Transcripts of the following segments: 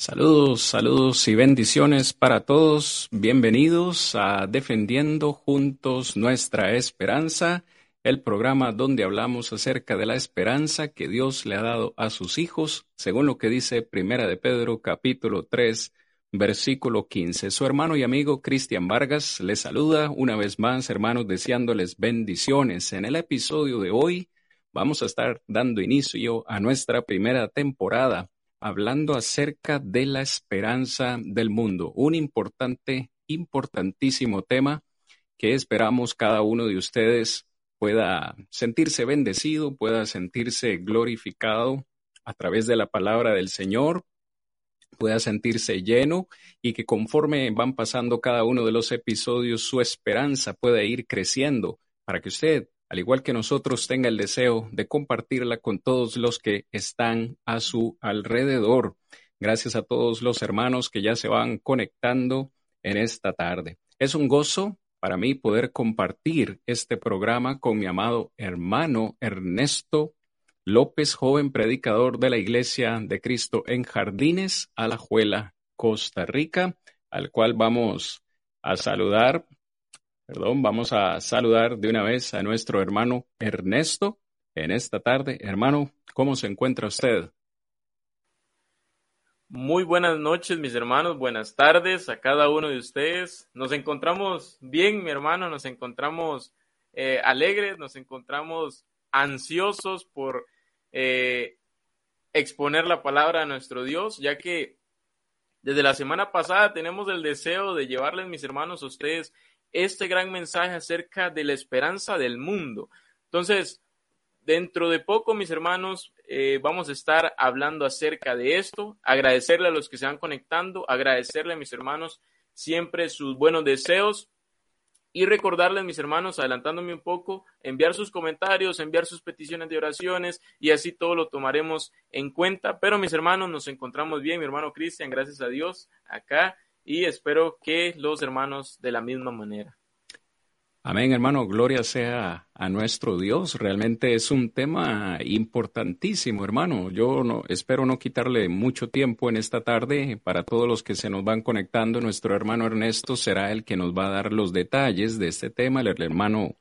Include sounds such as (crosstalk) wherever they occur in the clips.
Saludos, saludos y bendiciones para todos. Bienvenidos a Defendiendo Juntos Nuestra Esperanza, el programa donde hablamos acerca de la esperanza que Dios le ha dado a sus hijos, según lo que dice Primera de Pedro capítulo 3, versículo 15. Su hermano y amigo Cristian Vargas les saluda una vez más, hermanos, deseándoles bendiciones. En el episodio de hoy vamos a estar dando inicio a nuestra primera temporada hablando acerca de la esperanza del mundo, un importante, importantísimo tema que esperamos cada uno de ustedes pueda sentirse bendecido, pueda sentirse glorificado a través de la palabra del Señor, pueda sentirse lleno y que conforme van pasando cada uno de los episodios, su esperanza pueda ir creciendo para que usted al igual que nosotros, tenga el deseo de compartirla con todos los que están a su alrededor. Gracias a todos los hermanos que ya se van conectando en esta tarde. Es un gozo para mí poder compartir este programa con mi amado hermano Ernesto López, joven predicador de la Iglesia de Cristo en Jardines, Alajuela, Costa Rica, al cual vamos a saludar Perdón, vamos a saludar de una vez a nuestro hermano Ernesto en esta tarde. Hermano, ¿cómo se encuentra usted? Muy buenas noches, mis hermanos. Buenas tardes a cada uno de ustedes. Nos encontramos bien, mi hermano. Nos encontramos eh, alegres, nos encontramos ansiosos por eh, exponer la palabra a nuestro Dios, ya que desde la semana pasada tenemos el deseo de llevarles, mis hermanos, a ustedes este gran mensaje acerca de la esperanza del mundo. Entonces, dentro de poco, mis hermanos, eh, vamos a estar hablando acerca de esto. Agradecerle a los que se van conectando, agradecerle a mis hermanos siempre sus buenos deseos y recordarles, mis hermanos, adelantándome un poco, enviar sus comentarios, enviar sus peticiones de oraciones y así todo lo tomaremos en cuenta. Pero, mis hermanos, nos encontramos bien, mi hermano Cristian, gracias a Dios, acá y espero que los hermanos de la misma manera. Amén, hermano. Gloria sea a nuestro Dios. Realmente es un tema importantísimo, hermano. Yo no, espero no quitarle mucho tiempo en esta tarde. Para todos los que se nos van conectando, nuestro hermano Ernesto será el que nos va a dar los detalles de este tema. El hermano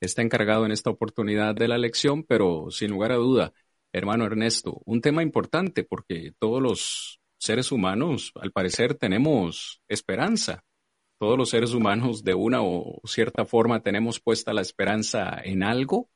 está encargado en esta oportunidad de la lección, pero sin lugar a duda, hermano Ernesto, un tema importante porque todos los seres humanos, al parecer, tenemos esperanza. Todos los seres humanos, de una o cierta forma, tenemos puesta la esperanza en algo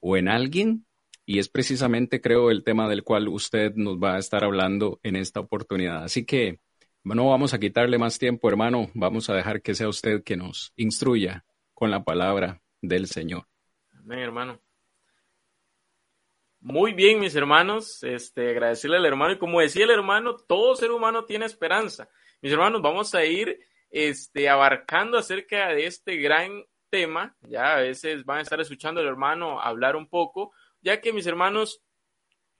o en alguien. Y es precisamente, creo, el tema del cual usted nos va a estar hablando en esta oportunidad. Así que no vamos a quitarle más tiempo, hermano. Vamos a dejar que sea usted que nos instruya con la palabra del Señor. Amén, hermano. Muy bien, mis hermanos, este, agradecerle al hermano y como decía el hermano, todo ser humano tiene esperanza. Mis hermanos, vamos a ir este, abarcando acerca de este gran tema, ya a veces van a estar escuchando al hermano hablar un poco, ya que mis hermanos,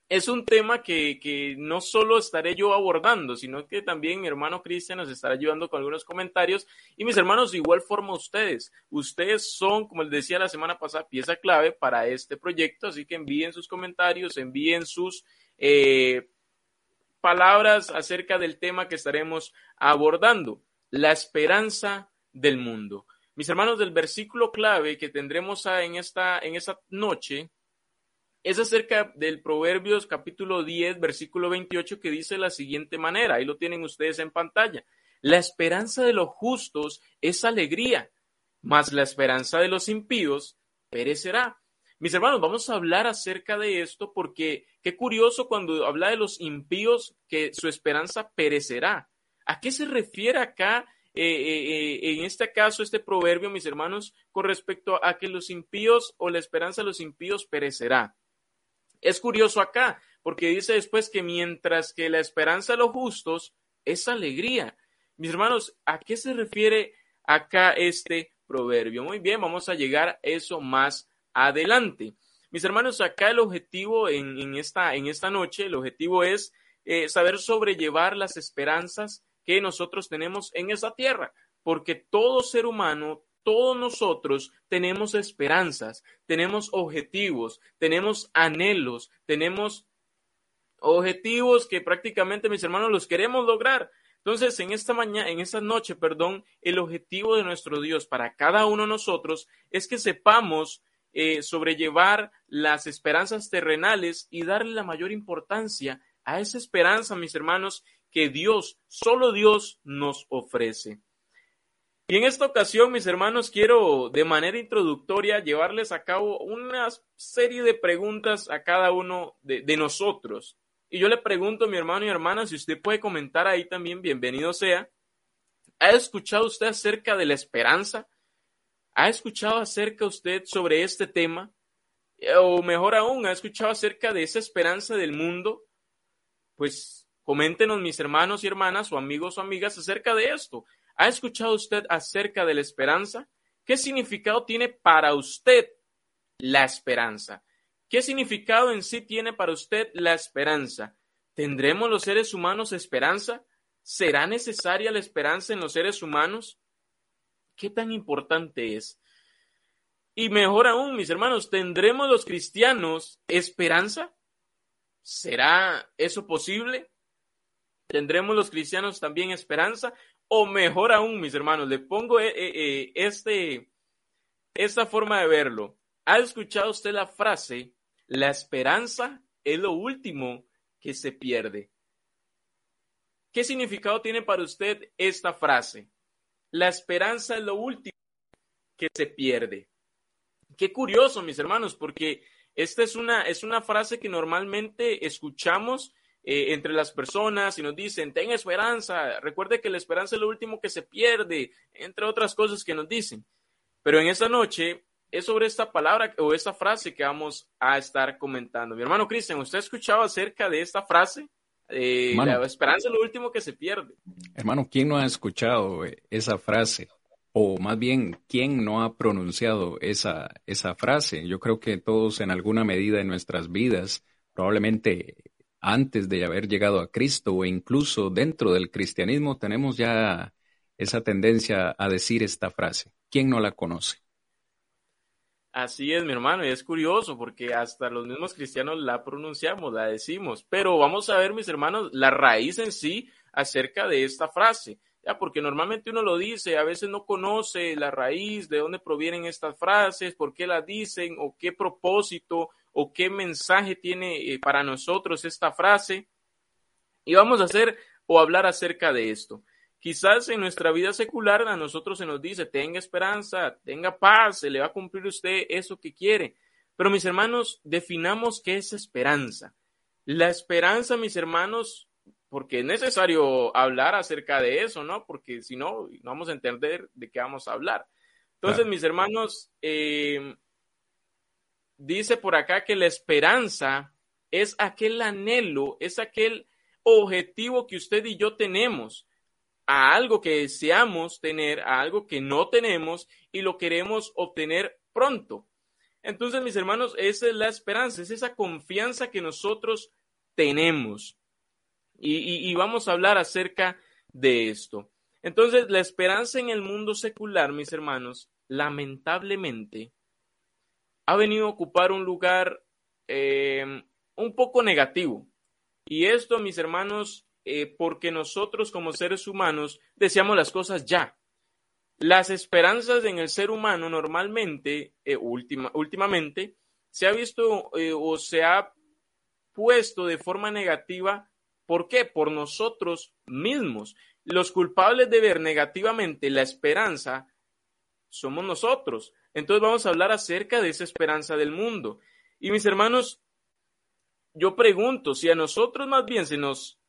es un tema que, que, no solo estaré yo abordando, sino que también mi hermano Cristian nos estará ayudando con algunos comentarios. Y mis hermanos, de igual forma ustedes. Ustedes son, como les decía la semana pasada, pieza clave para este proyecto, así que envíen sus comentarios, envíen sus eh, palabras acerca del tema que estaremos abordando, la esperanza del mundo. Mis hermanos, del versículo clave que tendremos en esta, en esta noche es acerca del Proverbios capítulo 10, versículo 28, que dice la siguiente manera, ahí lo tienen ustedes en pantalla. La esperanza de los justos es alegría, mas la esperanza de los impíos perecerá. Mis hermanos, vamos a hablar acerca de esto porque qué curioso cuando habla de los impíos que su esperanza perecerá. ¿A qué se refiere acá eh, eh, eh, en este caso, este proverbio, mis hermanos, con respecto a que los impíos o la esperanza de los impíos perecerá? Es curioso acá, porque dice después que mientras que la esperanza de los justos es alegría. Mis hermanos, ¿a qué se refiere acá este proverbio? Muy bien, vamos a llegar a eso más adelante. Mis hermanos, acá el objetivo en, esta, en esta, noche, el objetivo es eh, saber sobrellevar las esperanzas que nosotros tenemos en esa tierra, porque todo ser humano, todos nosotros tenemos esperanzas, tenemos objetivos, tenemos anhelos, tenemos objetivos que prácticamente mis hermanos los queremos lograr. Entonces, en esta mañana, en esta noche, perdón, el objetivo de nuestro Dios para cada uno de nosotros es que sepamos eh, sobrellevar las esperanzas terrenales y darle la mayor importancia a esa esperanza, mis hermanos, que Dios, solo Dios nos ofrece. Y en esta ocasión, mis hermanos, quiero de manera introductoria llevarles a cabo una serie de preguntas a cada uno de, nosotros. Y yo le pregunto mi hermano y hermana, si usted puede comentar ahí también, bienvenido sea. ¿Ha escuchado usted acerca de la esperanza? ¿Ha escuchado acerca usted sobre este tema? O mejor aún, ¿ha escuchado acerca de esa esperanza del mundo? Pues coméntenos mis hermanos y hermanas o amigos o amigas acerca de esto. ¿Ha escuchado usted acerca de la esperanza? ¿Qué significado tiene para usted la esperanza? ¿Qué significado en sí tiene para usted la esperanza? ¿Tendremos los seres humanos esperanza? ¿Será necesaria la esperanza en los seres humanos? ¿Qué tan importante es? Y mejor aún, mis hermanos, ¿tendremos los cristianos esperanza? ¿Será eso posible? ¿Tendremos los cristianos también esperanza? O mejor aún, mis hermanos, le pongo eh, eh, eh, este, esta forma de verlo. ¿Ha escuchado usted la frase la esperanza es lo último que se pierde. ¿Qué significado tiene para usted esta frase? La esperanza es lo último que se pierde. Qué curioso, mis hermanos, porque esta es una, es una frase que normalmente escuchamos eh, entre las personas y nos dicen, ten esperanza, recuerde que la esperanza es lo último que se pierde, entre otras cosas que nos dicen. Pero en esta noche es sobre esta palabra o esta frase que vamos a estar comentando. Mi hermano Cristian, ¿usted ha escuchado acerca de esta frase? Eh, la esperanza es lo último que se pierde. Hermano, ¿quién no ha escuchado esa frase? O más bien, ¿quién no ha pronunciado esa, esa frase? Yo creo que todos en alguna medida en nuestras vidas, probablemente antes de haber llegado a Cristo o incluso dentro del cristianismo, tenemos ya esa tendencia a decir esta frase. ¿Quién no la conoce? Así es, mi hermano, y es curioso porque hasta los mismos cristianos la pronunciamos, la decimos, pero vamos a ver, mis hermanos, la raíz en sí acerca de esta frase, ya porque normalmente uno lo dice, a veces no conoce la raíz, de dónde provienen estas frases, por qué las dicen, o qué propósito o qué mensaje tiene eh, para nosotros esta frase. Y vamos a hacer o hablar acerca de esto. Quizás en nuestra vida secular a nosotros se nos dice, tenga esperanza, tenga paz, se le va a cumplir usted eso que quiere. Pero mis hermanos, definamos qué es esperanza. La esperanza, mis hermanos, porque es necesario hablar acerca de eso, ¿no? Porque si no, no vamos a entender de qué vamos a hablar. Entonces, mis hermanos, eh, dice por acá que la esperanza es aquel anhelo, es aquel objetivo que usted y yo tenemos a algo que deseamos tener, a algo que no tenemos y lo queremos obtener pronto. Entonces, mis hermanos, esa es la esperanza, es esa confianza que nosotros tenemos. Y, vamos a hablar acerca de esto. Entonces, la esperanza en el mundo secular, mis hermanos, lamentablemente, ha venido a ocupar un lugar eh, un poco negativo. Y esto, mis hermanos, eh, porque nosotros como seres humanos deseamos las cosas ya. Las esperanzas en el ser humano normalmente, eh, últimamente, se ha visto eh, o se ha puesto de forma negativa. ¿Por qué? Por nosotros mismos. Los culpables de ver negativamente la esperanza somos nosotros. Entonces vamos a hablar acerca de esa esperanza del mundo. Y mis hermanos, yo pregunto si a nosotros más bien se nos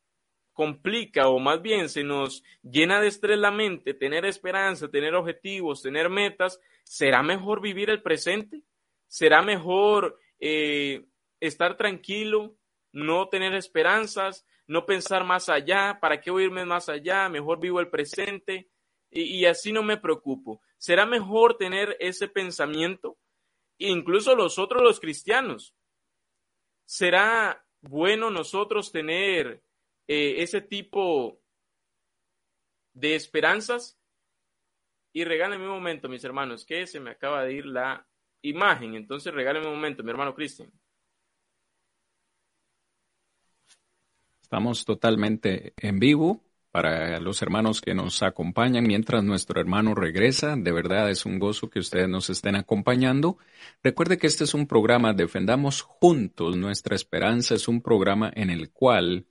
complica o más bien se nos llena de estrés la mente, tener esperanza, tener objetivos, tener metas, ¿será mejor vivir el presente? ¿Será mejor eh, estar tranquilo, no tener esperanzas, no pensar más allá? ¿Para qué irme más allá? Mejor vivo el presente y, así no me preocupo. ¿Será mejor tener ese pensamiento? Incluso los otros, los cristianos. ¿Será bueno nosotros tener eh, ese tipo de esperanzas. Y regálenme un momento, mis hermanos, que se me acaba de ir la imagen. Entonces regálenme un momento, mi hermano Cristian. Estamos totalmente en vivo para los hermanos que nos acompañan mientras nuestro hermano regresa. De verdad es un gozo que ustedes nos estén acompañando. Recuerde que este es un programa Defendamos Juntos Nuestra Esperanza. Es un programa en el cual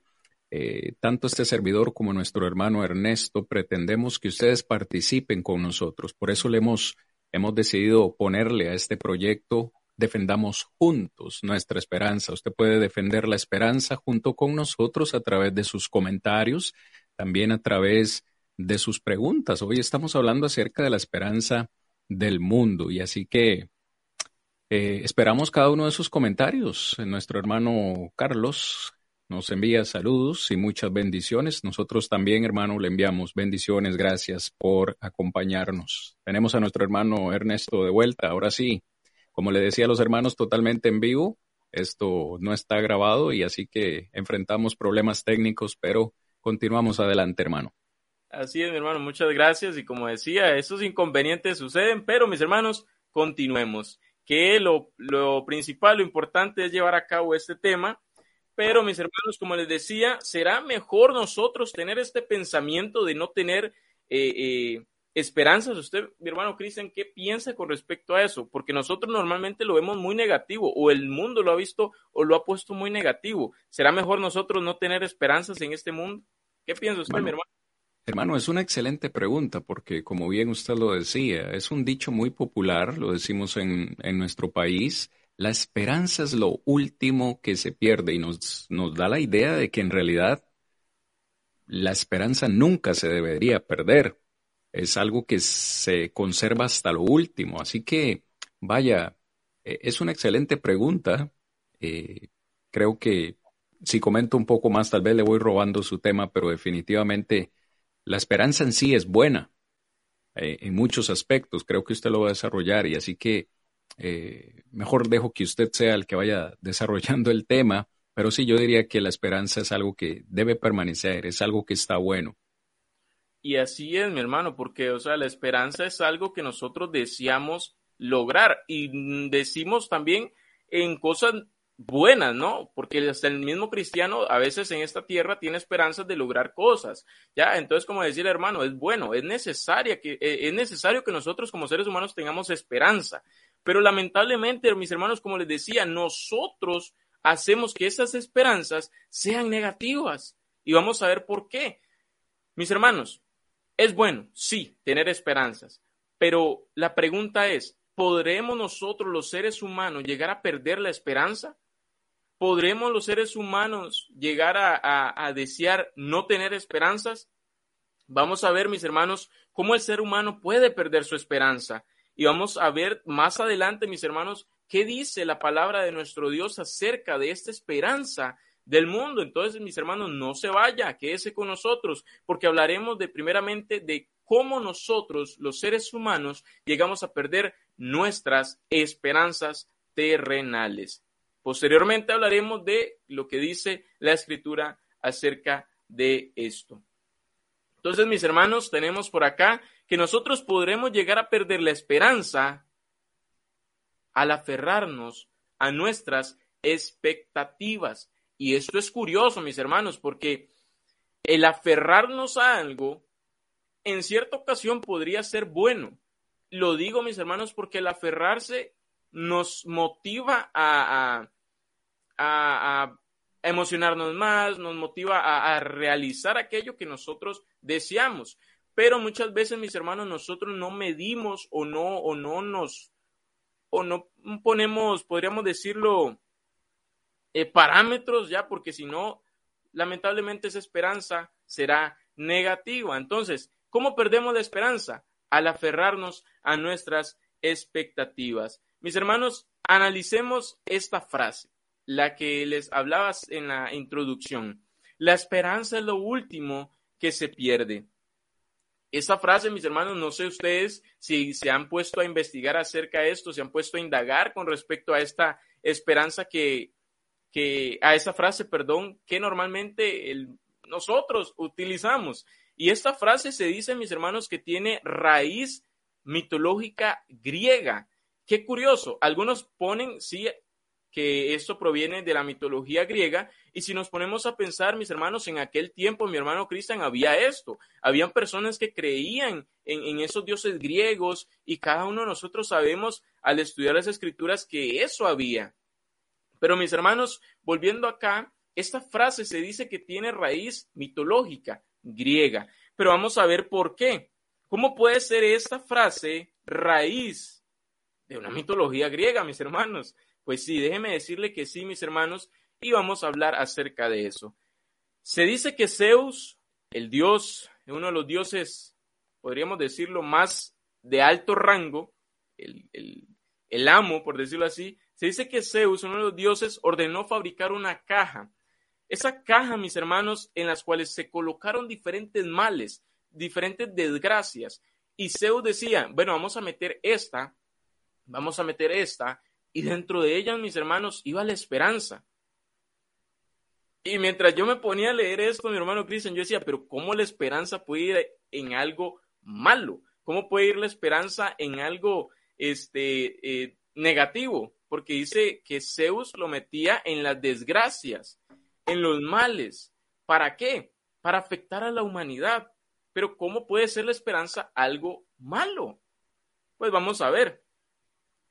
eh, tanto este servidor como nuestro hermano Ernesto pretendemos que ustedes participen con nosotros. Por eso le hemos, hemos decidido ponerle a este proyecto Defendamos Juntos Nuestra Esperanza. Usted puede defender la esperanza junto con nosotros a través de sus comentarios también a través de sus preguntas. Hoy estamos hablando acerca de la esperanza del mundo y así que eh, esperamos cada uno de sus comentarios. Nuestro hermano Carlos nos envía saludos y muchas bendiciones. Nosotros también, hermano, le enviamos bendiciones. Gracias por acompañarnos. Tenemos a nuestro hermano Ernesto de vuelta. Ahora sí, como le decía a los hermanos, totalmente en vivo. Esto no está grabado y así que enfrentamos problemas técnicos, pero Continuamos adelante, hermano. Así es, mi hermano, muchas gracias. Y como decía, esos inconvenientes suceden, pero mis hermanos, continuemos. Que lo, lo principal, lo importante es llevar a cabo este tema. Pero mis hermanos, como les decía, será mejor nosotros tener este pensamiento de no tener eh, eh, esperanzas. Usted, mi hermano Cristian, ¿qué piensa con respecto a eso? Porque nosotros normalmente lo vemos muy negativo, o el mundo lo ha visto o lo ha puesto muy negativo. ¿Será mejor nosotros no tener esperanzas en este mundo? ¿Qué piensa usted, mi hermano? Hermano, es una excelente pregunta porque, como bien usted lo decía, es un dicho muy popular, lo decimos en, en nuestro país, la esperanza es lo último que se pierde y nos, nos da la idea de que en realidad la esperanza nunca se debería perder. Es algo que se conserva hasta lo último. Así que, vaya, e, es una excelente pregunta. Eh, creo que si comento un poco más, tal vez le voy robando su tema, pero definitivamente la esperanza en sí es buena eh, en muchos aspectos. Creo que usted lo va a desarrollar y así que eh, mejor dejo que usted sea el que vaya (laughs) desarrollando el tema, pero sí yo diría que la esperanza es algo que debe permanecer, es algo que está bueno. Y así es, mi hermano, porque, o sea, la esperanza es algo que nosotros deseamos lograr y decimos también en cosas buenas, ¿no? Porque hasta el mismo cristiano a veces en esta tierra tiene esperanzas de lograr cosas, ¿ya? Entonces, como decía el hermano, es bueno, es necesaria que, eh, es necesario que nosotros como seres humanos tengamos esperanza, pero lamentablemente, mis hermanos, como les decía, nosotros hacemos que esas esperanzas sean negativas y vamos a ver por qué. Mis hermanos, es bueno, sí, tener esperanzas, pero la pregunta es, ¿podremos nosotros los seres humanos llegar a perder la esperanza? ¿Podremos los seres humanos llegar a, desear no tener esperanzas? Vamos a ver, mis hermanos, cómo el ser humano puede perder su esperanza. Y vamos a ver más adelante, mis hermanos, qué dice la palabra de nuestro Dios acerca de esta esperanza del mundo. Entonces, mis hermanos, no se vaya, quédese con nosotros, porque hablaremos de primeramente de cómo nosotros, los seres humanos, llegamos a perder nuestras esperanzas terrenales. Posteriormente hablaremos de lo que dice la escritura acerca de esto. Entonces, mis hermanos, tenemos por acá que nosotros podremos llegar a perder la esperanza al aferrarnos a nuestras expectativas. Y esto es curioso, mis hermanos, porque el aferrarnos a algo en cierta ocasión podría ser bueno. Lo digo, mis hermanos, porque el aferrarse nos motiva a, a, emocionarnos más, nos motiva a, realizar aquello que nosotros deseamos. Pero muchas veces, mis hermanos, nosotros no medimos o no, o no nos, o no ponemos, podríamos decirlo, eh, parámetros ya, porque si no, lamentablemente esa esperanza será negativa. Entonces, ¿cómo perdemos la esperanza? Al aferrarnos a nuestras expectativas. Mis hermanos, analicemos esta frase la que les hablabas en la introducción. La esperanza es lo último que se pierde. Esa frase, mis hermanos, no sé ustedes si se han puesto a investigar acerca de esto, se han puesto a indagar con respecto a esta esperanza que, que a esa frase, perdón, que normalmente nosotros utilizamos. Y esta frase se dice, mis hermanos, que tiene raíz mitológica griega. Qué curioso, algunos ponen, sí, que esto proviene de la mitología griega. Y si nos ponemos a pensar, mis hermanos, en aquel tiempo, mi hermano Cristian, había esto. Habían personas que creían en, esos dioses griegos y cada uno de nosotros sabemos al estudiar las escrituras que eso había. Pero mis hermanos, volviendo acá, esta frase se dice que tiene raíz mitológica griega. Pero vamos a ver por qué. ¿Cómo puede ser esta frase raíz de una mitología griega, mis hermanos? Pues sí, déjeme decirle que sí, mis hermanos, y vamos a hablar acerca de eso. Se dice que Zeus, el dios, uno de los dioses, podríamos decirlo, más de alto rango, el, el, el amo, por decirlo así, se dice que Zeus, uno de los dioses, ordenó fabricar una caja. Esa caja, mis hermanos, en las cuales se colocaron diferentes males, diferentes desgracias. Y Zeus decía, bueno, vamos a meter esta, vamos a meter esta, y dentro de ellas, mis hermanos, iba la esperanza. Y mientras yo me ponía a leer esto, mi hermano Cristian, yo decía, pero ¿cómo la esperanza puede ir en algo malo? ¿Cómo puede ir la esperanza en algo este, eh, negativo? Porque dice que Zeus lo metía en las desgracias, en los males. ¿Para qué? Para afectar a la humanidad. Pero ¿cómo puede ser la esperanza algo malo? Pues vamos a ver.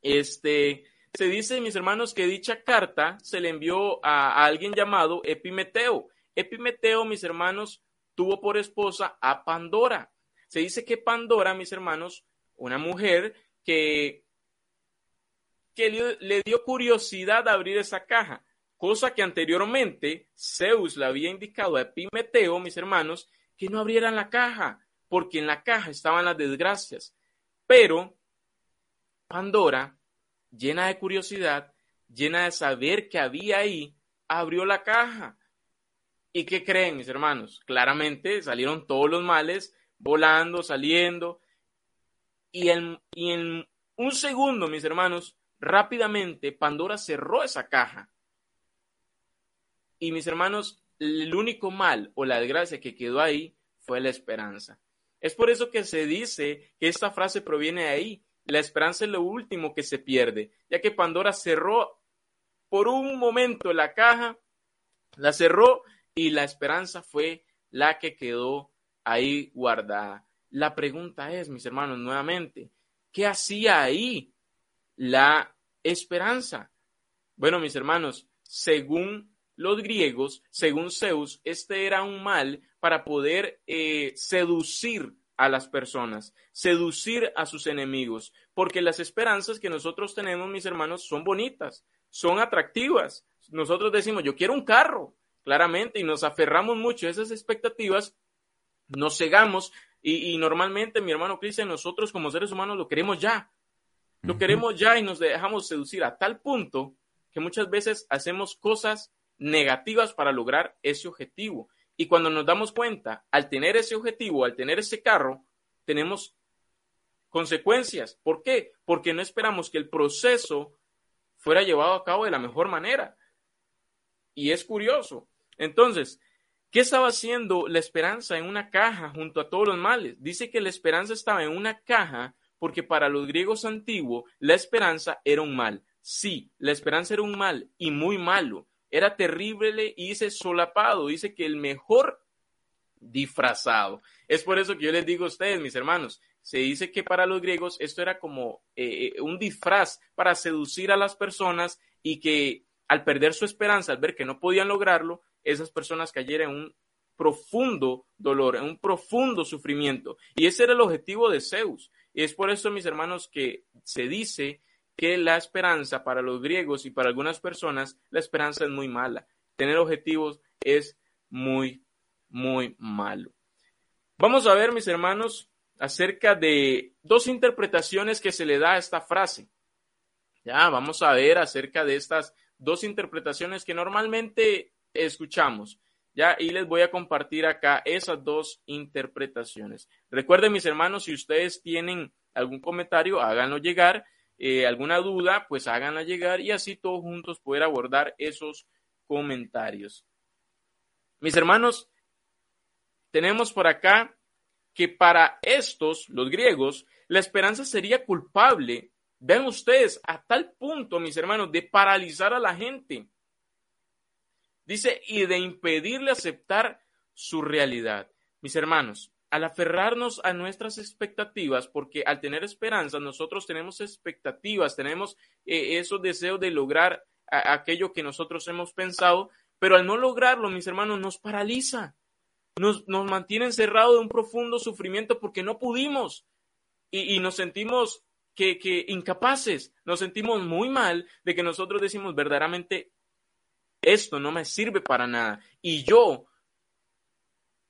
Este, se dice, mis hermanos, que dicha carta se le envió a, alguien llamado Epimeteo. Epimeteo, mis hermanos, tuvo por esposa a Pandora. Se dice que Pandora, mis hermanos, una mujer que, que le, le dio curiosidad a abrir esa caja, cosa que anteriormente Zeus le había indicado a Epimeteo, mis hermanos, que no abrieran la caja, porque en la caja estaban las desgracias. Pero Pandora llena de curiosidad, llena de saber que había ahí, abrió la caja. ¿Y qué creen, mis hermanos? Claramente salieron todos los males volando, saliendo. Y en, y en un segundo, mis hermanos, rápidamente Pandora cerró esa caja. Y mis hermanos, el único mal o la desgracia que quedó ahí fue la esperanza. Es por eso que se dice que esta frase proviene de ahí, la esperanza es lo último que se pierde, ya que Pandora cerró por un momento la caja, la cerró y la esperanza fue la que quedó ahí guardada. La pregunta es, mis hermanos, nuevamente, ¿qué hacía ahí la esperanza? Bueno, mis hermanos, según los griegos, según Zeus, este era un mal para poder eh, seducir a las personas, seducir a sus enemigos, porque las esperanzas que nosotros tenemos, mis hermanos, son bonitas, son atractivas. Nosotros decimos, yo quiero un carro, claramente, y nos aferramos mucho a esas expectativas, nos cegamos y, normalmente, mi hermano Cristian, nosotros como seres humanos lo queremos ya, lo queremos ya y nos dejamos seducir a tal punto que muchas veces hacemos cosas negativas para lograr ese objetivo. Y cuando nos damos cuenta, al tener ese objetivo, al tener ese carro, tenemos consecuencias. ¿Por qué? Porque no esperamos que el proceso fuera llevado a cabo de la mejor manera. Y es curioso. Entonces, ¿qué estaba haciendo la esperanza en una caja junto a todos los males? Dice que la esperanza estaba en una caja porque para los griegos antiguos la esperanza era un mal. Sí, la esperanza era un mal y muy malo era terrible y dice solapado, dice que el mejor disfrazado. Es por eso que yo les digo a ustedes, mis hermanos, se dice que para los griegos esto era como eh, eh, un disfraz para seducir a las personas y que al perder su esperanza, al ver que no podían lograrlo, esas personas cayeran en un profundo dolor, en un profundo sufrimiento. Y ese era el objetivo de Zeus. Y es por eso, mis hermanos, que se dice que la esperanza para los griegos y para algunas personas, la esperanza es muy mala. Tener objetivos es muy, muy malo. Vamos a ver, mis hermanos, acerca de dos interpretaciones que se le da a esta frase. Ya, vamos a ver acerca de estas dos interpretaciones que normalmente escuchamos. Ya, y les voy a compartir acá esas dos interpretaciones. Recuerden, mis hermanos, si ustedes tienen algún comentario, háganlo llegar eh, alguna duda, pues háganla llegar y así todos juntos poder abordar esos comentarios. Mis hermanos, tenemos por acá que para estos, los griegos, la esperanza sería culpable Vean ustedes, a tal punto, mis hermanos, de paralizar a la gente. Dice, y de impedirle aceptar su realidad. Mis hermanos, al aferrarnos a nuestras expectativas, porque al tener esperanza, nosotros tenemos expectativas, tenemos eh, esos deseos de lograr aquello que nosotros hemos pensado, pero al no lograrlo, mis hermanos, nos paraliza, nos, nos mantiene encerrados de un profundo sufrimiento porque no pudimos. Y, nos sentimos que, que incapaces, nos sentimos muy mal de que nosotros decimos verdaderamente esto no me sirve para nada y yo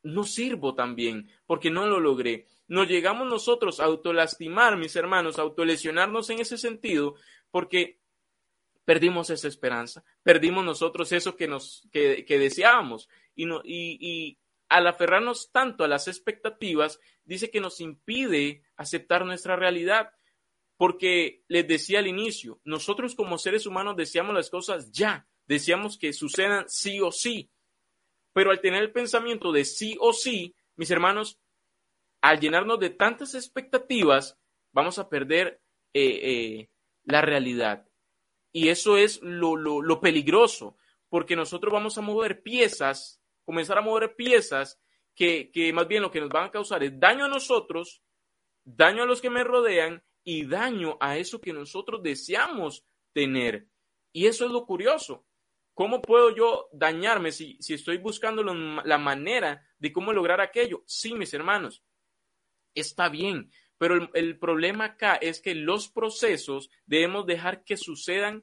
no sirvo también porque no lo logré. Nos llegamos nosotros a autolastimar, mis hermanos, a autolesionarnos en ese sentido porque perdimos esa esperanza, perdimos nosotros eso que nos que, deseábamos y, no, y, y al aferrarnos tanto a las expectativas, dice que nos impide aceptar nuestra realidad. Porque les decía al inicio, nosotros como seres humanos deseamos las cosas ya, deseamos que sucedan sí o sí. Pero al tener el pensamiento de sí o sí, mis hermanos, al llenarnos de tantas expectativas, vamos a perder eh, eh, la realidad. Y eso es lo, peligroso, porque nosotros vamos a mover piezas, comenzar a mover piezas que, que más bien lo que nos van a causar es daño a nosotros, daño a los que me rodean y daño a eso que nosotros deseamos tener. Y eso es lo curioso. ¿Cómo puedo yo dañarme si, si estoy buscando la manera de cómo lograr aquello? Sí, mis hermanos, está bien, pero el, problema acá es que los procesos debemos dejar que sucedan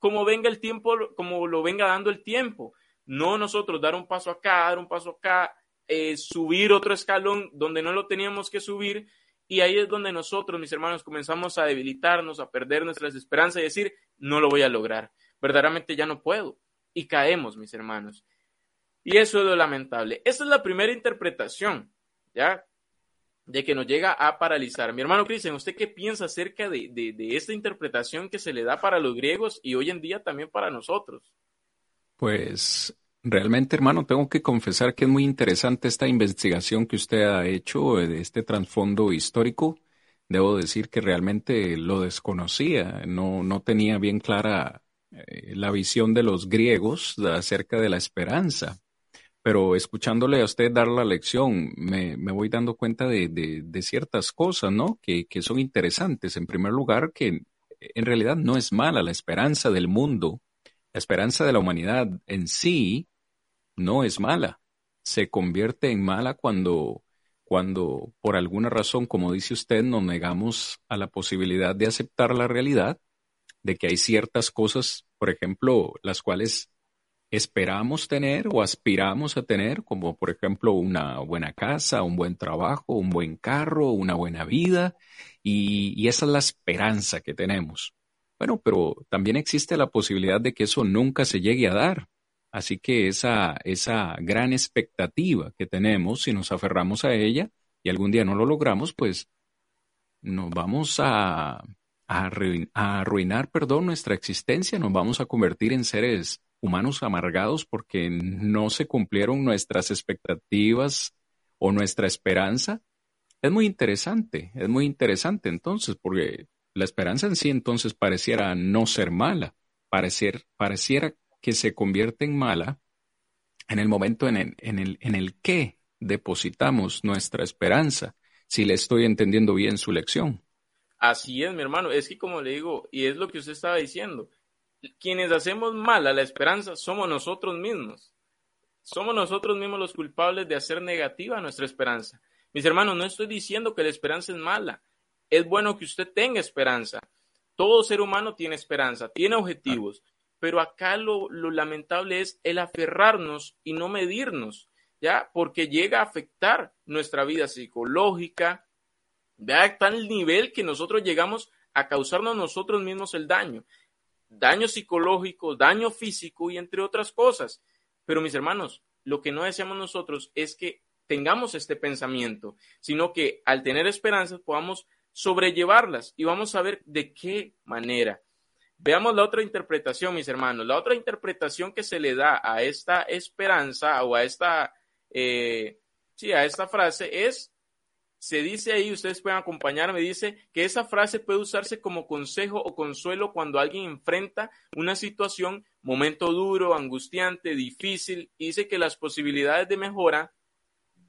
como venga el tiempo, como lo venga dando el tiempo. No nosotros dar un paso acá, dar un paso acá, eh, subir otro escalón donde no lo teníamos que subir. Y ahí es donde nosotros, mis hermanos, comenzamos a debilitarnos, a perder nuestras esperanzas y decir, no lo voy a lograr. Verdaderamente ya no puedo. Y caemos, mis hermanos. Y eso es lo lamentable. Esa es la primera interpretación, ¿ya? de que nos llega a paralizar. Mi hermano Cristian, ¿usted qué piensa acerca de, de, esta interpretación que se le da para los griegos y hoy en día también para nosotros? Pues realmente, hermano, tengo que confesar que es muy interesante esta investigación que usted ha hecho de este trasfondo histórico. Debo decir que realmente lo desconocía, no, no tenía bien clara eh, la visión de los griegos acerca de la esperanza pero escuchándole a usted dar la lección, me, voy dando cuenta de, ciertas cosas, ¿no? Que, que, son interesantes. En primer lugar, que en realidad no es mala la esperanza del mundo, la esperanza de la humanidad en sí no es mala. Se convierte en mala cuando, cuando por alguna razón, como dice usted, nos negamos a la posibilidad de aceptar la realidad de que hay ciertas cosas, por ejemplo, las cuales esperamos tener o aspiramos a tener, como por ejemplo una buena casa, un buen trabajo, un buen carro, una buena vida, y, esa es la esperanza que tenemos. Bueno, pero también existe la posibilidad de que eso nunca se llegue a dar. Así que esa, esa gran expectativa que tenemos, si nos aferramos a ella y algún día no lo logramos, pues nos vamos a, a, arruinar, perdón, nuestra existencia, nos vamos a convertir en seres humanos amargados porque no se cumplieron nuestras expectativas o nuestra esperanza. Es muy interesante, es muy interesante entonces, porque la esperanza en sí entonces pareciera no ser mala, parecer, pareciera que se convierte en mala en el momento en el, en el, en el que depositamos nuestra esperanza, si le estoy entendiendo bien su lección. Así es, mi hermano, es que como le digo, y es lo que usted estaba diciendo, quienes hacemos mal a la esperanza somos nosotros mismos. Somos nosotros mismos los culpables de hacer negativa nuestra esperanza. Mis hermanos, no estoy diciendo que la esperanza es mala. Es bueno que usted tenga esperanza. Todo ser humano tiene esperanza, tiene objetivos, pero acá lo, lamentable es el aferrarnos y no medirnos, ¿ya? Porque llega a afectar nuestra vida psicológica, vea tal nivel que nosotros llegamos a causarnos nosotros mismos el daño daño psicológico, daño físico y entre otras cosas. Pero mis hermanos, lo que no deseamos nosotros es que tengamos este pensamiento, sino que al tener esperanzas podamos sobrellevarlas y vamos a ver de qué manera. Veamos la otra interpretación, mis hermanos. La otra interpretación que se le da a esta esperanza o a esta, eh, sí, a esta frase es se dice ahí, ustedes pueden acompañarme, dice que esa frase puede usarse como consejo o consuelo cuando alguien enfrenta una situación, momento duro, angustiante, difícil, y dice que las posibilidades de mejora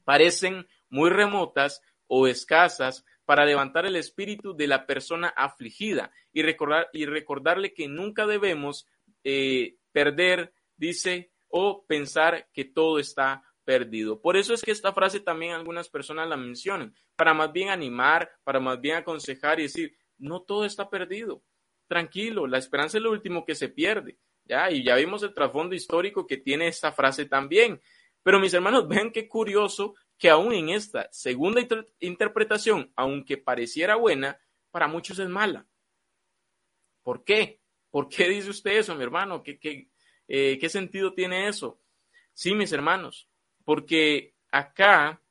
parecen muy remotas o escasas para levantar el espíritu de la persona afligida. Y, recordar, y recordarle que nunca debemos eh, perder, dice, o pensar que todo está perdido. Por eso es que esta frase también algunas personas la mencionan, para más bien animar, para más bien aconsejar y decir, no todo está perdido. Tranquilo, la esperanza es lo último que se pierde. Ya, y ya vimos el trasfondo histórico que tiene esta frase también. Pero mis hermanos, (laughs) ven qué curioso que aún en esta segunda interpretación, aunque pareciera buena, para muchos es mala. ¿Por qué? ¿Por qué dice usted eso, mi hermano? ¿Qué, eh, ¿qué sentido tiene eso? Sí, mis hermanos, porque acá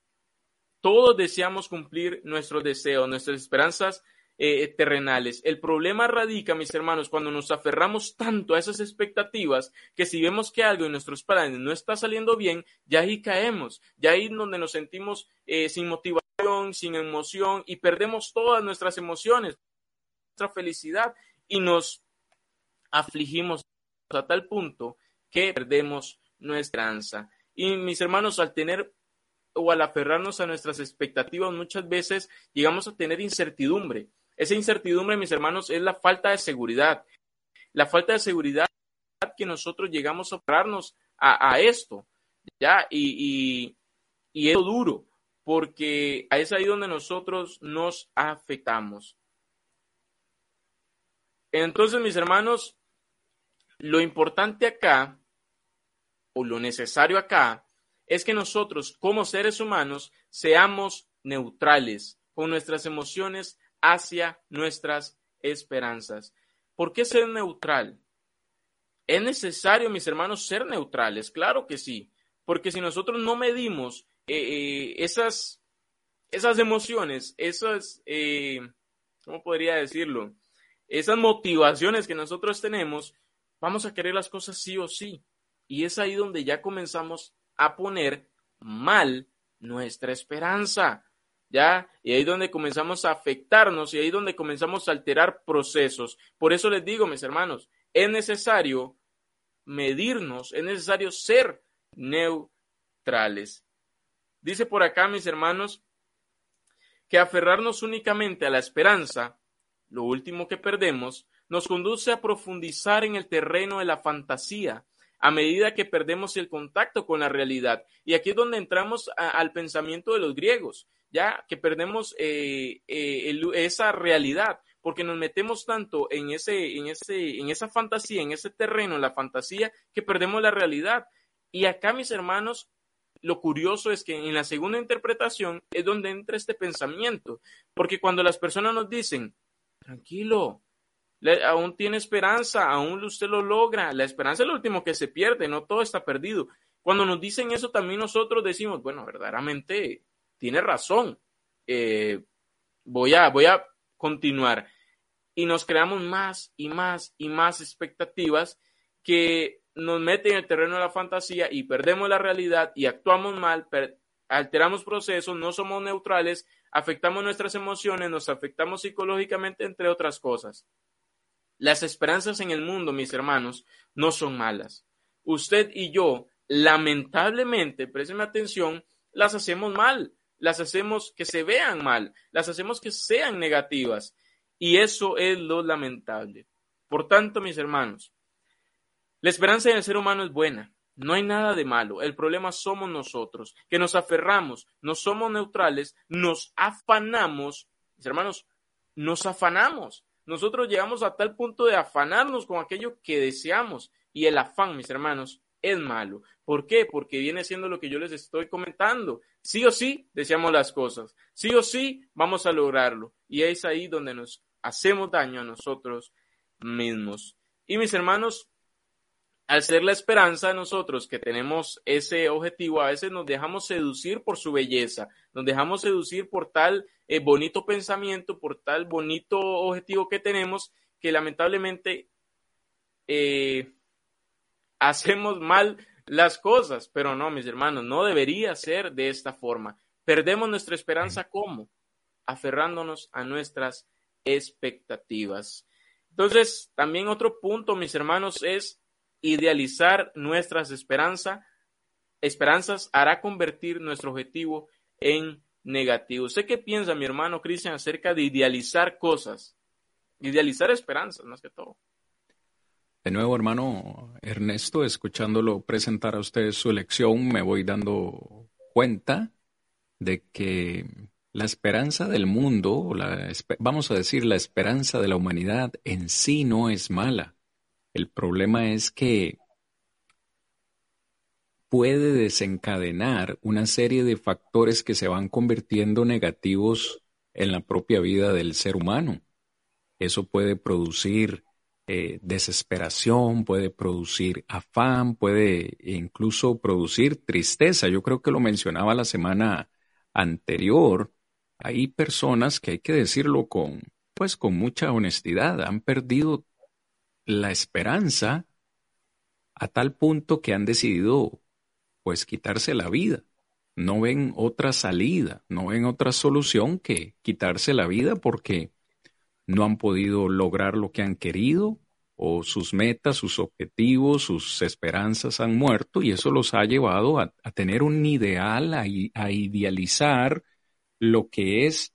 todos deseamos cumplir nuestros deseos, nuestras esperanzas eh, terrenales. El problema radica, mis hermanos, cuando nos aferramos tanto a esas expectativas que si vemos que algo en nuestros planes no está saliendo bien, ya ahí caemos, ya ahí donde nos sentimos eh, sin motivación, sin emoción y perdemos todas nuestras emociones, nuestra felicidad y nos afligimos a tal punto que perdemos nuestra esperanza. Y mis hermanos, al tener o al aferrarnos a nuestras expectativas, muchas veces llegamos a tener incertidumbre. Esa incertidumbre, mis hermanos, es la falta de seguridad. La falta de seguridad que nosotros llegamos a aferrarnos a, esto, ¿ya? Y, y, es duro, porque es ahí donde nosotros nos afectamos. Entonces, mis hermanos, lo importante acá o lo necesario acá es que nosotros como seres humanos seamos neutrales con nuestras emociones hacia nuestras esperanzas. ¿Por qué ser neutral? ¿Es necesario, mis hermanos, ser neutrales? Claro que sí, porque si nosotros no medimos eh, eh, esas, esas emociones, esas, eh, ¿cómo podría decirlo? Esas motivaciones que nosotros tenemos, vamos a querer las cosas sí o sí. Y es ahí donde ya comenzamos a poner mal nuestra esperanza. ¿Ya? Y ahí donde comenzamos a afectarnos y ahí donde comenzamos a alterar procesos. Por eso les digo, mis hermanos, es necesario medirnos, es necesario ser neutrales. Dice por acá, mis hermanos, que aferrarnos únicamente a la esperanza, lo último que perdemos, nos conduce a profundizar en el terreno de la fantasía a medida que perdemos el contacto con la realidad. Y aquí es donde entramos al pensamiento de los griegos, ya que perdemos eh, eh, esa realidad, porque nos metemos tanto en, ese, en, ese, en esa fantasía, en ese terreno, la fantasía, que perdemos la realidad. Y acá, mis hermanos, lo curioso es que en la segunda interpretación es donde entra este pensamiento, porque cuando las personas nos dicen, tranquilo, aún tiene esperanza, aún usted lo logra. La esperanza es lo último que se pierde, no todo está perdido. Cuando nos dicen eso, también nosotros decimos, bueno, verdaderamente tiene razón. Eh, voy, a, voy a continuar. Y nos creamos más y más y más expectativas que nos meten en el terreno de la fantasía y perdemos la realidad y actuamos mal, alteramos procesos, no somos neutrales, afectamos nuestras emociones, nos afectamos psicológicamente, entre otras cosas. Las esperanzas en el mundo, mis hermanos, no son malas. Usted y yo, lamentablemente, présteme atención, las hacemos mal, las hacemos que se vean mal, las hacemos que sean negativas. Y eso es lo lamentable. Por tanto, mis hermanos, la esperanza en el ser humano es buena. No hay nada de malo. El problema somos nosotros, que nos aferramos, no somos neutrales, nos afanamos. Mis hermanos, nos afanamos. Nosotros llegamos a tal punto de afanarnos con aquello que deseamos y el afán, mis hermanos, es malo. ¿Por qué? Porque viene siendo lo que yo les estoy comentando. Sí o sí deseamos las cosas. Sí o sí vamos a lograrlo. Y es ahí donde nos hacemos daño a nosotros mismos. Y mis hermanos, al ser la esperanza de nosotros que tenemos ese objetivo, a veces nos dejamos seducir por su belleza, nos dejamos seducir por tal eh, bonito pensamiento, por tal bonito objetivo que tenemos, que lamentablemente eh, hacemos mal las cosas, pero no, mis hermanos, no debería ser de esta forma. perdemos nuestra esperanza cómo? Aferrándonos a nuestras expectativas. Entonces, también otro punto, mis hermanos, es idealizar nuestras esperanzas. Esperanzas hará convertir nuestro objetivo en negativo. ¿Usted qué piensa, mi hermano Cristian, acerca de idealizar cosas? Idealizar esperanzas, más que todo. De nuevo, hermano Ernesto, escuchándolo presentar a usted su lección, me voy dando cuenta de que la esperanza del mundo, vamos a decir, la esperanza de la humanidad en sí no es mala. El problema es que puede desencadenar una serie de factores que se van convirtiendo negativos en la propia vida del ser humano. Eso puede producir eh, desesperación, puede producir afán, puede incluso producir tristeza. Yo creo que lo mencionaba la semana anterior. Hay personas que hay que decirlo con, pues con mucha honestidad, han perdido la esperanza a tal punto que han decidido pues quitarse la vida. No ven otra salida, no ven otra solución que quitarse la vida porque no han podido lograr lo que han querido o sus metas, sus objetivos, sus esperanzas han muerto y eso los ha llevado a, tener un ideal, a, a idealizar lo que es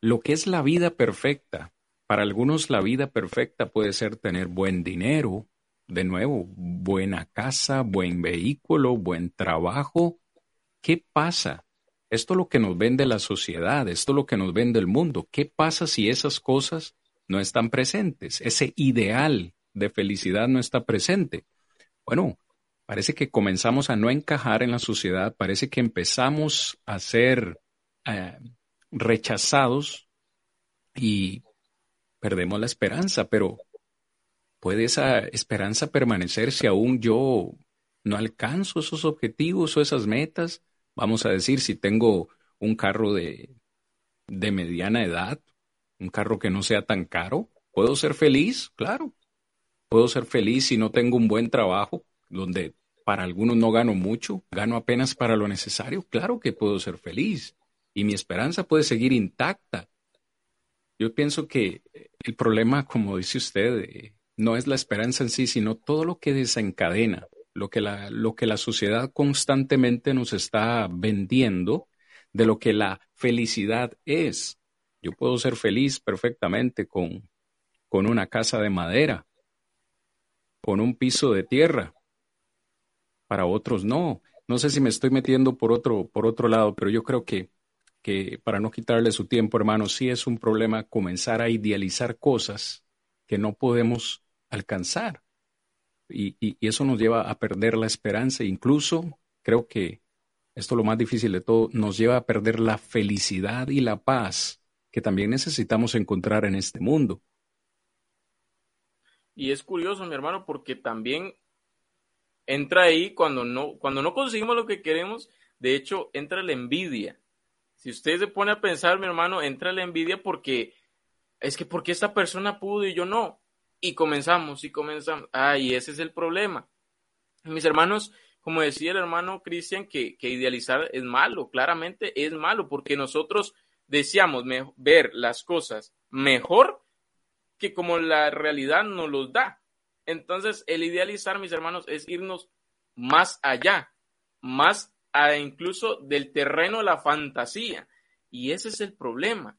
lo que es la vida perfecta. Para algunos la vida perfecta puede ser tener buen dinero, de nuevo, buena casa, buen vehículo, buen trabajo. ¿Qué pasa? Esto es lo que nos vende la sociedad, esto es lo que nos vende el mundo. ¿Qué pasa si esas cosas no están presentes? Ese ideal de felicidad no está presente. Bueno, parece que comenzamos a no encajar en la sociedad, parece que empezamos a ser eh, rechazados y perdemos la esperanza, pero ¿Puede esa esperanza permanecer si aún yo no alcanzo esos objetivos o esas metas? Vamos a decir, si tengo un carro de, de mediana edad, un carro que no sea tan caro, ¿puedo ser feliz? Claro. Puedo ser feliz si no tengo un buen trabajo, donde para algunos no gano mucho, gano apenas para lo necesario. Claro que puedo ser feliz y mi esperanza puede seguir intacta. Yo pienso que el problema, como dice usted, eh, no es la esperanza en sí, sino todo lo que desencadena, lo que la, lo que la sociedad constantemente nos está vendiendo de lo que la felicidad es. Yo puedo ser feliz perfectamente con, con una casa de madera, con un piso de tierra. Para otros no. No sé si me estoy metiendo por otro, por otro lado, pero yo creo que, que para no quitarle su tiempo, hermano, sí es un problema comenzar a idealizar cosas que no podemos alcanzar. Y, eso nos lleva a perder la esperanza. Incluso creo que esto lo más difícil de todo, nos lleva a perder la felicidad y la paz que también necesitamos encontrar en este mundo. Y es curioso, mi hermano, porque también entra ahí cuando no, cuando no conseguimos lo que queremos, de hecho, entra la envidia. Si usted se pone a pensar, mi hermano, entra la envidia porque es que porque esta persona pudo y yo no y comenzamos y comenzamos. Ah, ese es el problema. Mis hermanos, como decía el hermano Cristian, que, idealizar es malo, claramente es malo, porque nosotros deseamos ver las cosas mejor que como la realidad nos los da. Entonces, el idealizar, mis hermanos, es irnos más allá, más a incluso del terreno de la fantasía. Y ese es el problema.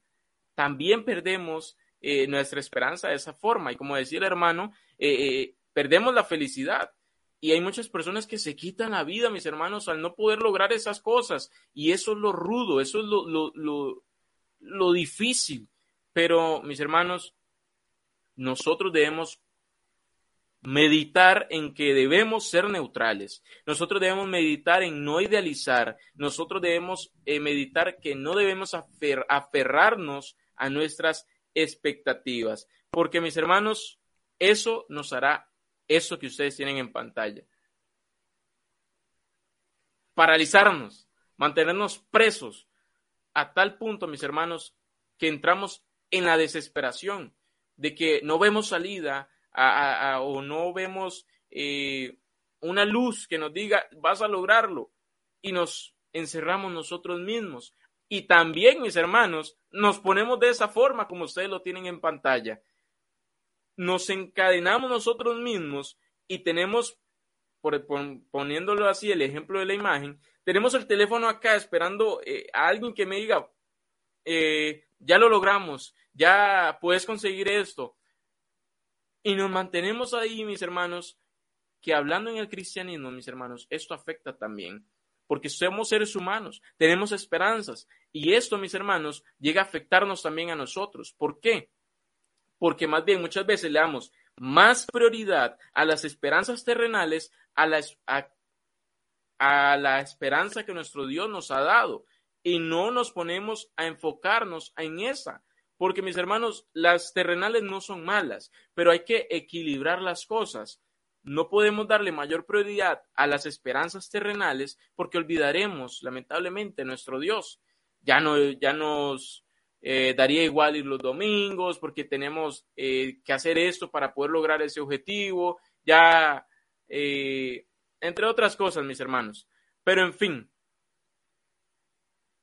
También perdemos eh, nuestra esperanza de esa forma. Y como decía el hermano, eh, eh, perdemos la felicidad. Y hay muchas personas que se quitan la vida, mis hermanos, al no poder lograr esas cosas. Y eso es lo rudo, eso es lo, lo, lo, lo difícil. Pero, mis hermanos, nosotros debemos meditar en que debemos ser neutrales. Nosotros debemos meditar en no idealizar. Nosotros debemos meditar que no debemos aferrarnos a nuestras expectativas. Porque mis hermanos, eso nos hará eso que ustedes tienen en pantalla. Paralizarnos, mantenernos presos a tal punto, mis hermanos, que entramos en la desesperación de que no vemos salida o no vemos eh, una luz que nos diga vas a lograrlo y nos encerramos nosotros mismos. Y también, mis hermanos, nos ponemos de esa forma como ustedes lo tienen en pantalla. Nos encadenamos nosotros mismos y tenemos, por, poniéndolo así, el ejemplo de la imagen, tenemos el teléfono acá esperando eh, a alguien que me diga, eh, ya lo logramos, ya puedes conseguir esto. Y nos mantenemos ahí, mis hermanos, que hablando en el cristianismo, mis hermanos, esto afecta también, porque somos seres humanos, tenemos esperanzas, y esto, mis hermanos, llega a afectarnos también a nosotros. ¿Por qué? Porque más bien muchas veces le damos más prioridad a las esperanzas terrenales, a la, a la esperanza que nuestro Dios nos ha dado, y no nos ponemos a enfocarnos en esa. Porque mis hermanos, las terrenales no son malas, pero hay que equilibrar las cosas. No podemos darle mayor prioridad a las esperanzas terrenales porque olvidaremos, lamentablemente, nuestro Dios. Ya, no, ya nos eh, daría igual ir los domingos porque tenemos eh, que hacer esto para poder lograr ese objetivo. Ya, eh, entre otras cosas, mis hermanos. Pero en fin,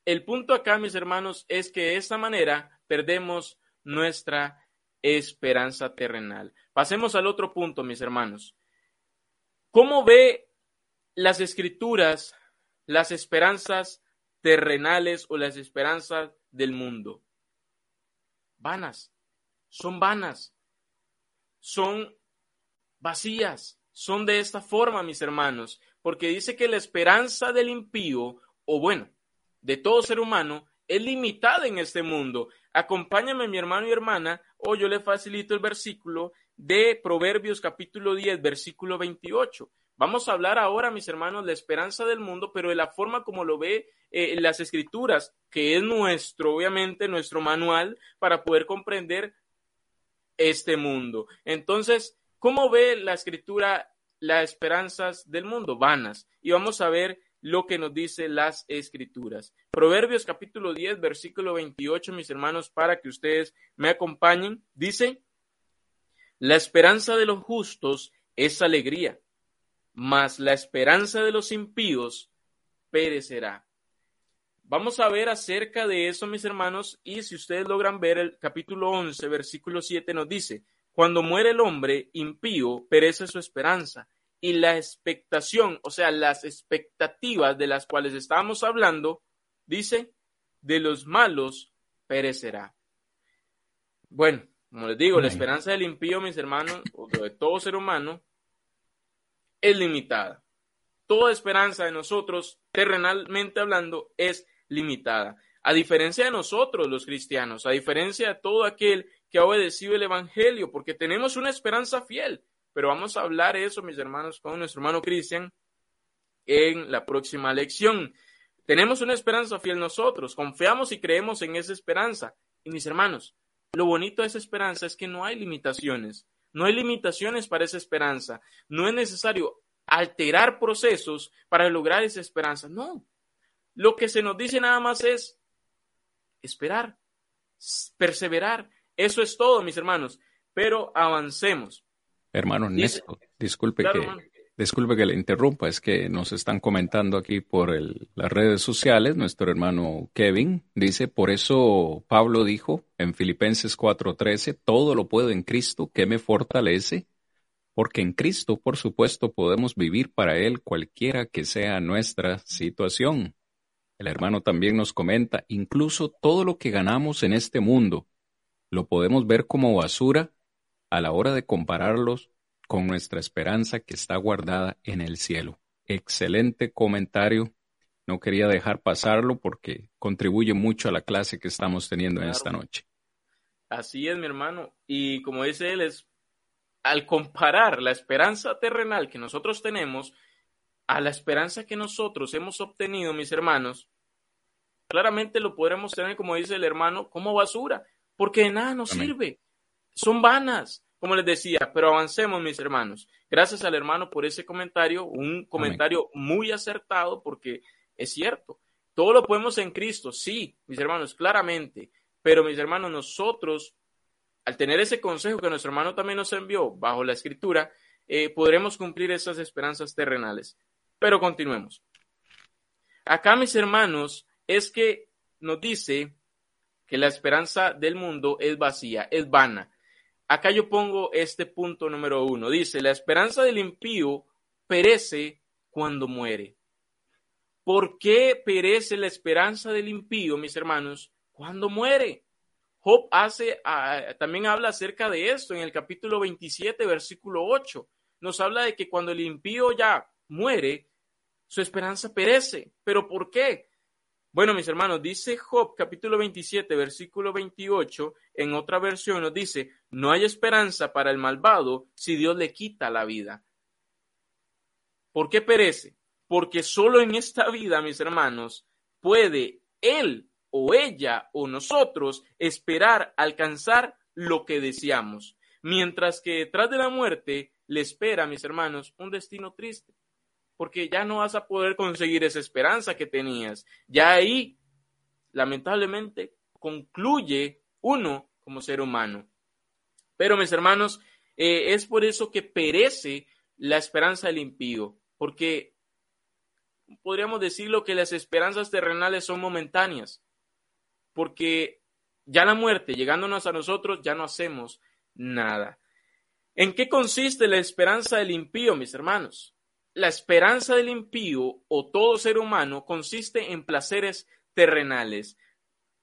el punto acá, mis hermanos, es que de esta manera perdemos nuestra esperanza terrenal. Pasemos al otro punto, mis hermanos. ¿Cómo ve las escrituras las esperanzas terrenales o las esperanzas del mundo? Vanas, son vanas, son vacías, son de esta forma, mis hermanos, porque dice que la esperanza del impío, o bueno, de todo ser humano, es limitada en este mundo. Acompáñame, mi hermano y hermana, o yo le facilito el versículo de Proverbios capítulo 10, versículo 28. Vamos a hablar ahora, mis hermanos, la esperanza del mundo, pero de la forma como lo ve eh, las escrituras, que es nuestro, obviamente, nuestro manual para poder comprender este mundo. Entonces, ¿cómo ve la escritura las esperanzas del mundo? Vanas. Y vamos a ver lo que nos dice las escrituras. Proverbios capítulo 10, versículo 28, mis hermanos, para que ustedes me acompañen, dice, la esperanza de los justos es alegría, mas la esperanza de los impíos perecerá. Vamos a ver acerca de eso, mis hermanos, y si ustedes logran ver el capítulo 11, versículo 7 nos dice, cuando muere el hombre impío, perece su esperanza, y la expectación, o sea, las expectativas de las cuales estábamos hablando, dice, de los malos perecerá. Bueno, como les digo, la esperanza del impío, mis hermanos, o de todo ser humano, es limitada. Toda esperanza de nosotros, terrenalmente hablando, es limitada. A diferencia de nosotros, los cristianos, a diferencia de todo aquel que ha obedecido el Evangelio, porque tenemos una esperanza fiel. Pero vamos a hablar eso, mis hermanos, con nuestro hermano Cristian en la próxima lección. Tenemos una esperanza fiel nosotros, confiamos y creemos en esa esperanza. Y mis hermanos, lo bonito de esa esperanza es que no hay limitaciones. No hay limitaciones para esa esperanza. No es necesario alterar procesos para lograr esa esperanza. No. Lo que se nos dice nada más es esperar, perseverar. Eso es todo, mis hermanos. Pero avancemos. Hermano Néstor, disculpe que Disculpe que le interrumpa, es que nos están comentando aquí por las redes sociales, nuestro hermano Kevin dice, por eso Pablo dijo en Filipenses 4:13, todo lo puedo en Cristo que me fortalece, porque en Cristo, por supuesto, podemos vivir para Él cualquiera que sea nuestra situación. El hermano también nos comenta, incluso todo lo que ganamos en este mundo, lo podemos ver como basura a la hora de compararlos con nuestra esperanza que está guardada en el cielo. Excelente comentario. No quería dejar pasarlo porque contribuye mucho a la clase que estamos teniendo en esta noche. Así es, mi hermano. Y como dice él, es al comparar la esperanza terrenal que nosotros tenemos a la esperanza que nosotros hemos obtenido, mis hermanos, claramente lo podremos tener, como dice el hermano, como basura, porque de nada nos sirve. Son vanas como les decía, pero avancemos, mis hermanos. Gracias al hermano por ese comentario, un comentario muy acertado porque es cierto. Todo lo podemos en Cristo, sí, mis hermanos, claramente. Pero, mis hermanos, nosotros, al tener ese consejo que nuestro hermano también nos envió bajo la escritura, eh, podremos cumplir esas esperanzas terrenales. Pero continuemos. Acá, mis hermanos, es que nos dice que la esperanza del mundo es vacía, es vana. Acá yo pongo este punto número uno. Dice, la esperanza del impío perece cuando muere. ¿Por qué perece la esperanza del impío, mis hermanos, cuando muere? Job hace, ah, también habla acerca de esto en el capítulo 27, versículo 8. Nos habla de que cuando el impío ya muere, su esperanza perece. ¿Pero por qué? Bueno, mis hermanos, dice Job capítulo 27, versículo 28, en otra versión nos dice, no hay esperanza para el malvado si Dios le quita la vida. ¿Por qué perece? Porque solo en esta vida, mis hermanos, puede él o ella o nosotros esperar alcanzar lo que deseamos, mientras que detrás de la muerte le espera, mis hermanos, un destino triste, porque ya no vas a poder conseguir esa esperanza que tenías. Ya ahí, lamentablemente, concluye uno como ser humano. Pero, mis hermanos, eh, es por eso que perece la esperanza del impío, porque podríamos decirlo que las esperanzas terrenales son momentáneas porque ya la muerte, llegándonos a nosotros, ya no hacemos nada. ¿En qué consiste la esperanza del impío, mis hermanos? La esperanza del impío o todo ser humano consiste en placeres terrenales.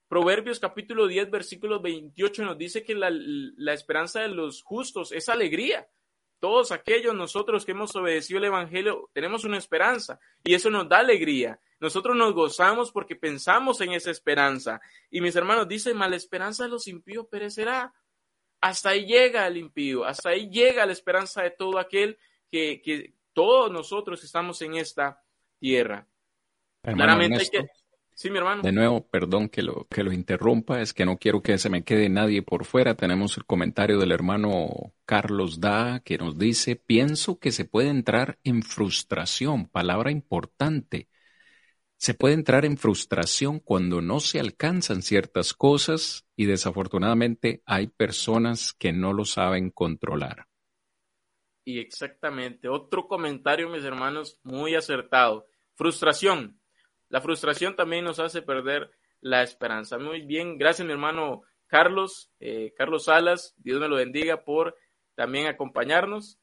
Proverbios capítulo 10, versículo 28 nos dice que la, la esperanza de los justos es alegría todos aquellos nosotros que hemos obedecido el Evangelio tenemos una esperanza y eso nos da alegría. Nosotros nos gozamos porque pensamos en esa esperanza. Y mis hermanos dicen, la esperanza de los impíos perecerá. Hasta ahí llega el impío, hasta ahí llega la esperanza de todo aquel que, que todos nosotros estamos en esta tierra. Claramente hay que Sí, mi hermano. De nuevo, perdón que lo, que lo interrumpa, es que no quiero que se me quede nadie por fuera. Tenemos el comentario del hermano Carlos Da que nos dice, pienso que se puede entrar en frustración, palabra importante. Se puede entrar en frustración cuando no se alcanzan ciertas cosas y desafortunadamente hay personas que no lo saben controlar. Y exactamente, otro comentario, mis hermanos, muy acertado. Frustración la frustración también nos hace perder la esperanza. Muy bien, gracias mi hermano Carlos, eh, Carlos Salas, Dios me lo bendiga por también acompañarnos.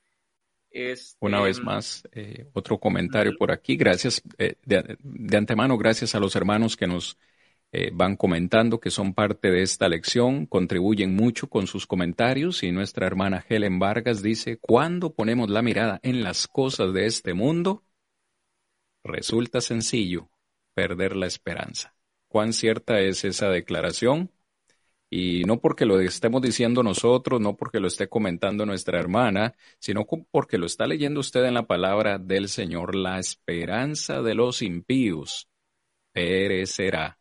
Este, Una vez más, eh, otro comentario por aquí. Gracias eh, de, antemano, gracias a los hermanos que nos van comentando, que son parte de esta lección, contribuyen mucho con sus comentarios. Y nuestra hermana Helen Vargas dice, cuando ponemos la mirada en las cosas de este mundo, resulta sencillo perder la esperanza. ¿Cuán cierta es esa declaración? Y no porque lo estemos diciendo nosotros, no porque lo esté comentando nuestra hermana, sino porque lo está leyendo usted en la palabra del Señor. La esperanza de los impíos perecerá.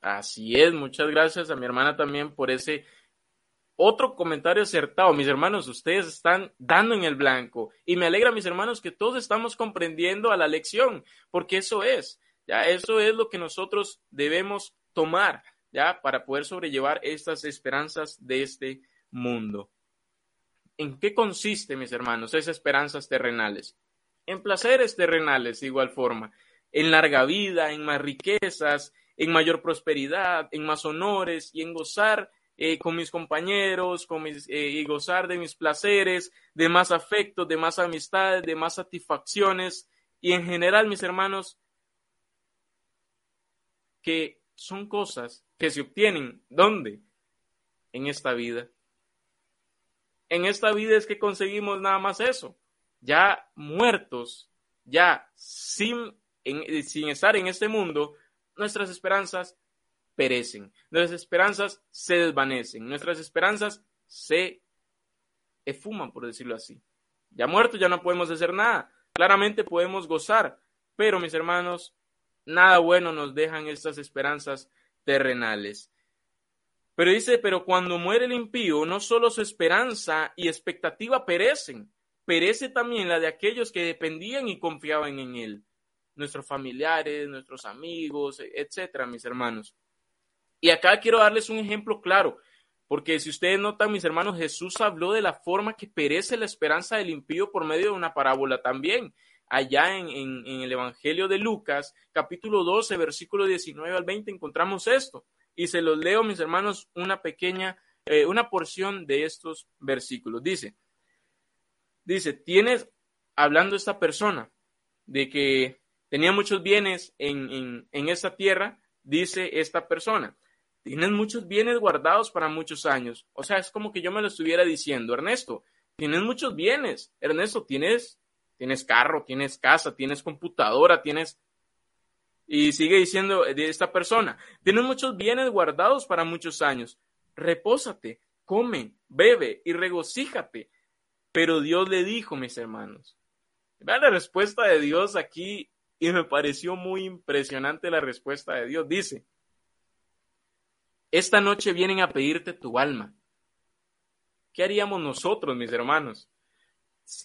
Así es, muchas gracias a mi hermana también por ese otro comentario acertado. Mis hermanos, ustedes están dando en el blanco. Y me alegra, mis hermanos, que todos estamos comprendiendo a la lección, porque eso es. Ya eso es lo que nosotros debemos tomar, ya para poder sobrellevar estas esperanzas de este mundo. ¿En qué consiste, mis hermanos, esas esperanzas terrenales? En placeres terrenales, de igual forma, en larga vida, en más riquezas, en mayor prosperidad, en más honores y en gozar eh, con mis compañeros, con mis, eh, y gozar de mis placeres, de más afecto, de más amistades, de más satisfacciones y en general, mis hermanos, que son cosas que se obtienen. ¿Dónde? En esta vida. En esta vida es que conseguimos nada más eso. Ya muertos, ya sin, sin estar en este mundo, nuestras esperanzas perecen, nuestras esperanzas se desvanecen, nuestras esperanzas se esfuman, por decirlo así. Ya muertos ya no podemos hacer nada. Claramente podemos gozar, pero mis hermanos, nada bueno nos dejan estas esperanzas terrenales. Pero dice, pero cuando muere el impío, no solo su esperanza y expectativa perecen, perece también la de aquellos que dependían y confiaban en él, nuestros familiares, nuestros amigos, etcétera, mis hermanos. Y acá quiero darles un ejemplo claro, porque si ustedes notan, mis hermanos, Jesús habló de la forma que perece la esperanza del impío por medio de una parábola también. allá en, en, el Evangelio de Lucas, capítulo 12, versículo 19 al 20, encontramos esto. Y se los leo, mis hermanos, una pequeña, eh, una porción de estos versículos. Dice, dice, tienes, hablando esta persona, de que tenía muchos bienes en, en, en tierra, dice esta persona, tienes muchos bienes guardados para muchos años. O sea, es como que yo me lo estuviera diciendo, Ernesto, tienes muchos bienes. Ernesto, tienes, tienes carro, tienes casa, tienes computadora, tienes... Y sigue diciendo de esta persona, tienes muchos bienes guardados para muchos años. Repósate, come, bebe y regocíjate. Pero Dios le dijo, mis hermanos. La respuesta de Dios aquí y me pareció muy impresionante la respuesta de Dios. Dice, esta noche vienen a pedirte tu alma. ¿Qué haríamos nosotros, mis hermanos?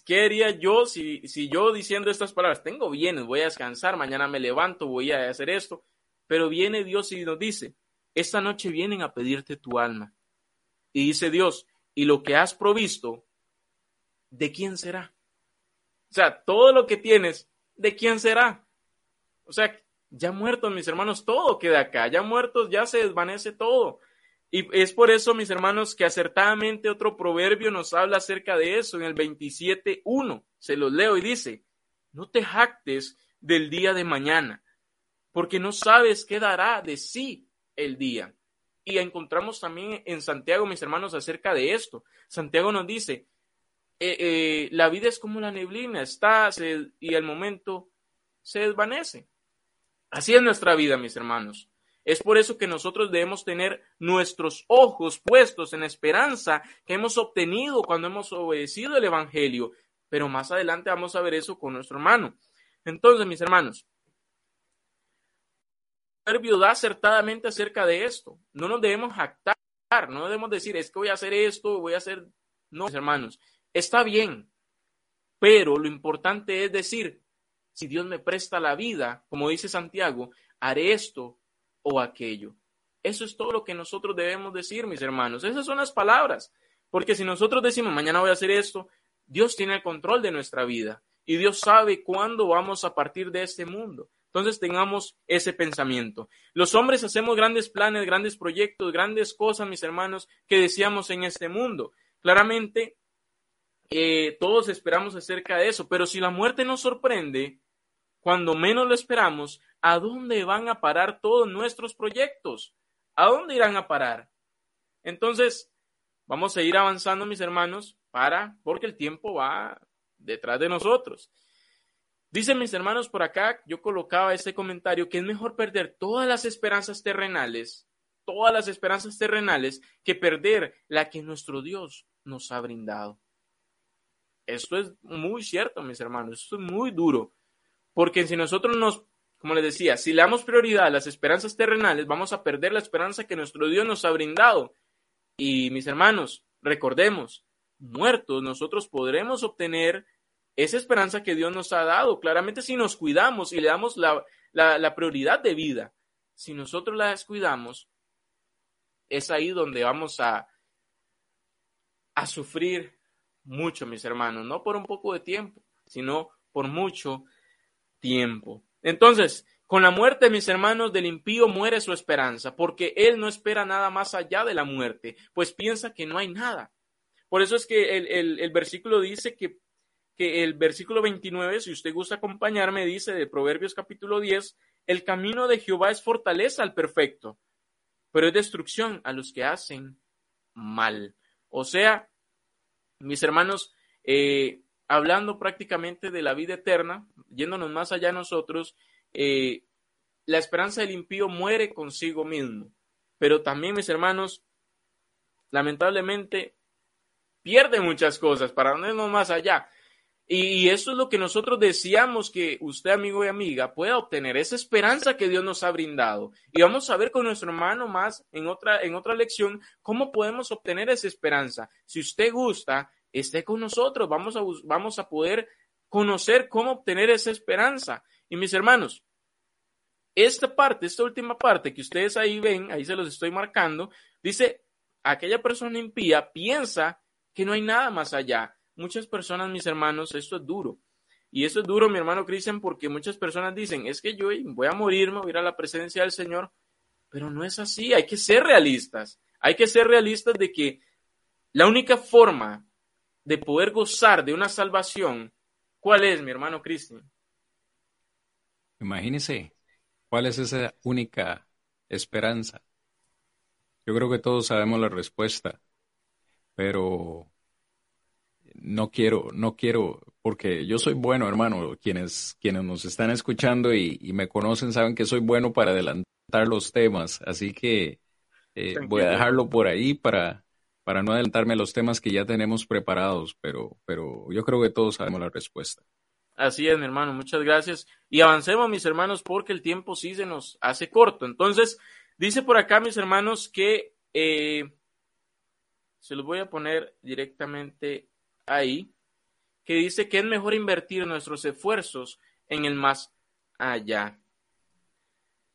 ¿Qué haría yo si, si yo diciendo estas palabras, tengo bienes, voy a descansar, mañana me levanto, voy a hacer esto? Pero viene Dios y nos dice, esta noche vienen a pedirte tu alma. Y dice Dios, y lo que has provisto, ¿de quién será? O sea, todo lo que tienes, ¿de quién será? O sea, ya muertos, mis hermanos, todo queda acá. Ya muertos, ya se desvanece todo. Y es por eso, mis hermanos, que acertadamente otro proverbio nos habla acerca de eso en el 27.1. Se los leo y dice, no te jactes del día de mañana, porque no sabes qué dará de sí el día. Y encontramos también en Santiago, mis hermanos, acerca de esto. Santiago nos dice, eh, eh, la vida es como la neblina, está y al momento se desvanece. Así es nuestra vida, mis hermanos. Es por eso que nosotros debemos tener nuestros ojos puestos en esperanza que hemos obtenido cuando hemos obedecido el Evangelio. Pero más adelante vamos a ver eso con nuestro hermano. Entonces, mis hermanos, proverbio da acertadamente acerca de esto. No nos debemos jactar, no debemos decir, es que voy a hacer esto, voy a hacer... No, mis hermanos, está bien, pero lo importante es decir, si Dios me presta la vida, como dice Santiago, haré esto o aquello. Eso es todo lo que nosotros debemos decir, mis hermanos. Esas son las palabras. Porque si nosotros decimos, mañana voy a hacer esto, Dios tiene el control de nuestra vida y Dios sabe cuándo vamos a partir de este mundo. Entonces tengamos ese pensamiento. Los hombres hacemos grandes planes, grandes proyectos, grandes cosas, mis hermanos, que deseamos en este mundo. Claramente, eh, todos esperamos acerca de eso, pero si la muerte nos sorprende, cuando menos lo esperamos, ¿a dónde van a parar todos nuestros proyectos? ¿A dónde irán a parar? Entonces, vamos a ir avanzando, mis hermanos, para, porque el tiempo va detrás de nosotros. Dicen mis hermanos por acá, yo colocaba este comentario, que es mejor perder todas las esperanzas terrenales, todas las esperanzas terrenales, que perder la que nuestro Dios nos ha brindado. Esto es muy cierto, mis hermanos, esto es muy duro. Porque si nosotros nos, como les decía, si le damos prioridad a las esperanzas terrenales, vamos a perder la esperanza que nuestro Dios nos ha brindado. Y mis hermanos, recordemos, muertos nosotros podremos obtener esa esperanza que Dios nos ha dado. Claramente si nos cuidamos y le damos la, la, prioridad de vida, si nosotros la descuidamos, es ahí donde vamos a, a sufrir mucho, mis hermanos, no por un poco de tiempo, sino por mucho tiempo. Entonces, con la muerte, mis hermanos, del impío muere su esperanza, porque él no espera nada más allá de la muerte, pues piensa que no hay nada. Por eso es que el, versículo dice que, que, el versículo 29, si usted gusta acompañarme, dice de Proverbios capítulo 10, el camino de Jehová es fortaleza al perfecto, pero es destrucción a los que hacen mal. O sea, mis hermanos, eh, hablando prácticamente de la vida eterna, yéndonos más allá nosotros, eh, la esperanza del impío muere consigo mismo. Pero también, mis hermanos, lamentablemente pierde muchas cosas para no irnos más allá. Y, eso es lo que nosotros deseamos que usted, amigo y amiga, pueda obtener, esa esperanza que Dios nos ha brindado. Y vamos a ver con nuestro hermano más en otra, en otra lección cómo podemos obtener esa esperanza. Si usted gusta, esté con nosotros, vamos a, vamos a poder conocer cómo obtener esa esperanza. Y mis hermanos, esta parte, esta última parte que ustedes ahí ven, ahí se los estoy marcando, dice, aquella persona impía piensa que no hay nada más allá. Muchas personas, mis hermanos, esto es duro. Y eso es duro, mi hermano Cristian, porque muchas personas dicen, es que yo voy a morirme, voy a ir a la presencia del Señor, pero no es así, hay que ser realistas, hay que ser realistas de que la única forma de poder gozar de una salvación, ¿cuál es, mi hermano Cristian? Imagínese, ¿cuál es esa única esperanza? Yo creo que todos sabemos la respuesta, pero no quiero, no quiero, porque yo soy bueno, hermano. Quienes, quienes nos están escuchando y, me conocen saben que soy bueno para adelantar los temas, así que eh, voy a dejarlo por ahí para, para no adelantarme a los temas que ya tenemos preparados, pero, pero yo creo que todos sabemos la respuesta. Así es, mi hermano, muchas gracias. Y avancemos, mis hermanos, porque el tiempo sí se nos hace corto. Entonces, dice por acá, mis hermanos, que eh, se los voy a poner directamente ahí, que dice que es mejor invertir nuestros esfuerzos en el más allá.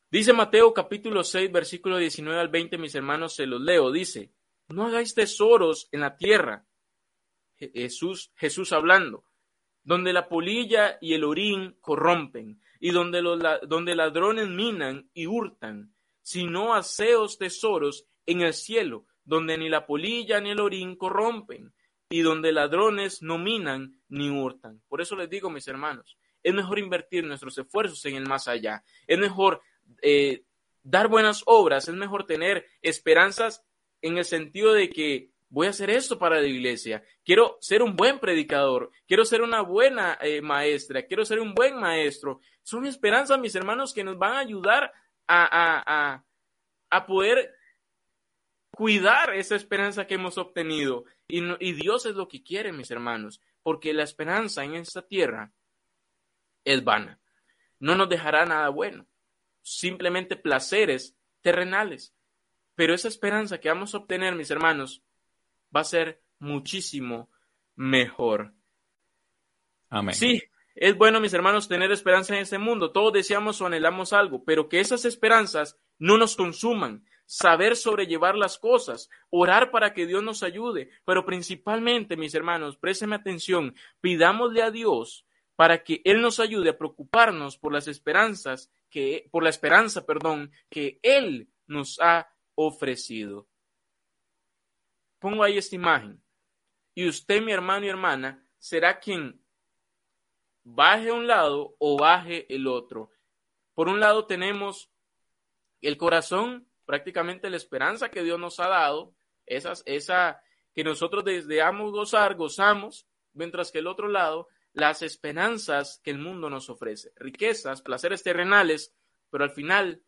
Dice Mateo capítulo 6, versículo 19 al 20, mis hermanos, se los leo. Dice, no hagáis tesoros en la tierra. Jesús, Jesús hablando, donde la polilla y el orín corrompen, y donde, los, donde ladrones minan y hurtan, sino haceos tesoros en el cielo, donde ni la polilla ni el orín corrompen, y donde ladrones no minan ni hurtan. Por eso les digo, mis hermanos, es mejor invertir nuestros esfuerzos en el más allá. Es mejor eh, dar buenas obras, es mejor tener esperanzas en el sentido de que voy a hacer esto para la iglesia, quiero ser un buen predicador, quiero ser una buena eh, maestra, quiero ser un buen maestro. Son esperanzas, mis hermanos, que nos van a ayudar a, a, a poder cuidar esa esperanza que hemos obtenido. Y, Dios es lo que quiere, mis hermanos, porque la esperanza en esta tierra es vana. No nos dejará nada bueno, simplemente placeres terrenales. Pero esa esperanza que vamos a obtener, mis hermanos, va a ser muchísimo mejor. Amén. Sí, es bueno, mis hermanos, tener esperanza en este mundo. Todos deseamos o anhelamos algo, pero que esas esperanzas no nos consuman, saber sobrellevar las cosas, orar para que Dios nos ayude, pero principalmente, mis hermanos, présteme atención, pidámosle a Dios para que Él nos ayude a preocuparnos por las esperanzas que, por la esperanza, perdón, que Él nos ha ofrecido. Pongo ahí esta imagen. Y usted, mi hermano y hermana, será quien baje un lado o baje el otro. Por un lado tenemos el corazón prácticamente la esperanza que Dios nos ha dado, esas, esa que nosotros deseamos gozar, gozamos, mientras que el otro lado, las esperanzas que el mundo nos ofrece, riquezas, placeres terrenales, pero al final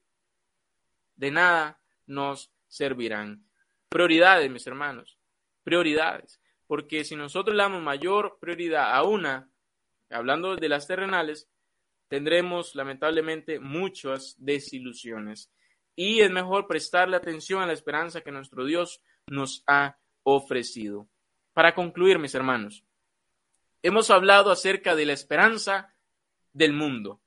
de nada nos servirán. Prioridades, mis hermanos, prioridades, porque si nosotros le damos mayor prioridad a una, hablando de las terrenales, tendremos lamentablemente muchas desilusiones y es mejor prestarle atención a la esperanza que nuestro Dios nos ha ofrecido. Para concluir, mis hermanos, hemos hablado acerca de la esperanza del mundo.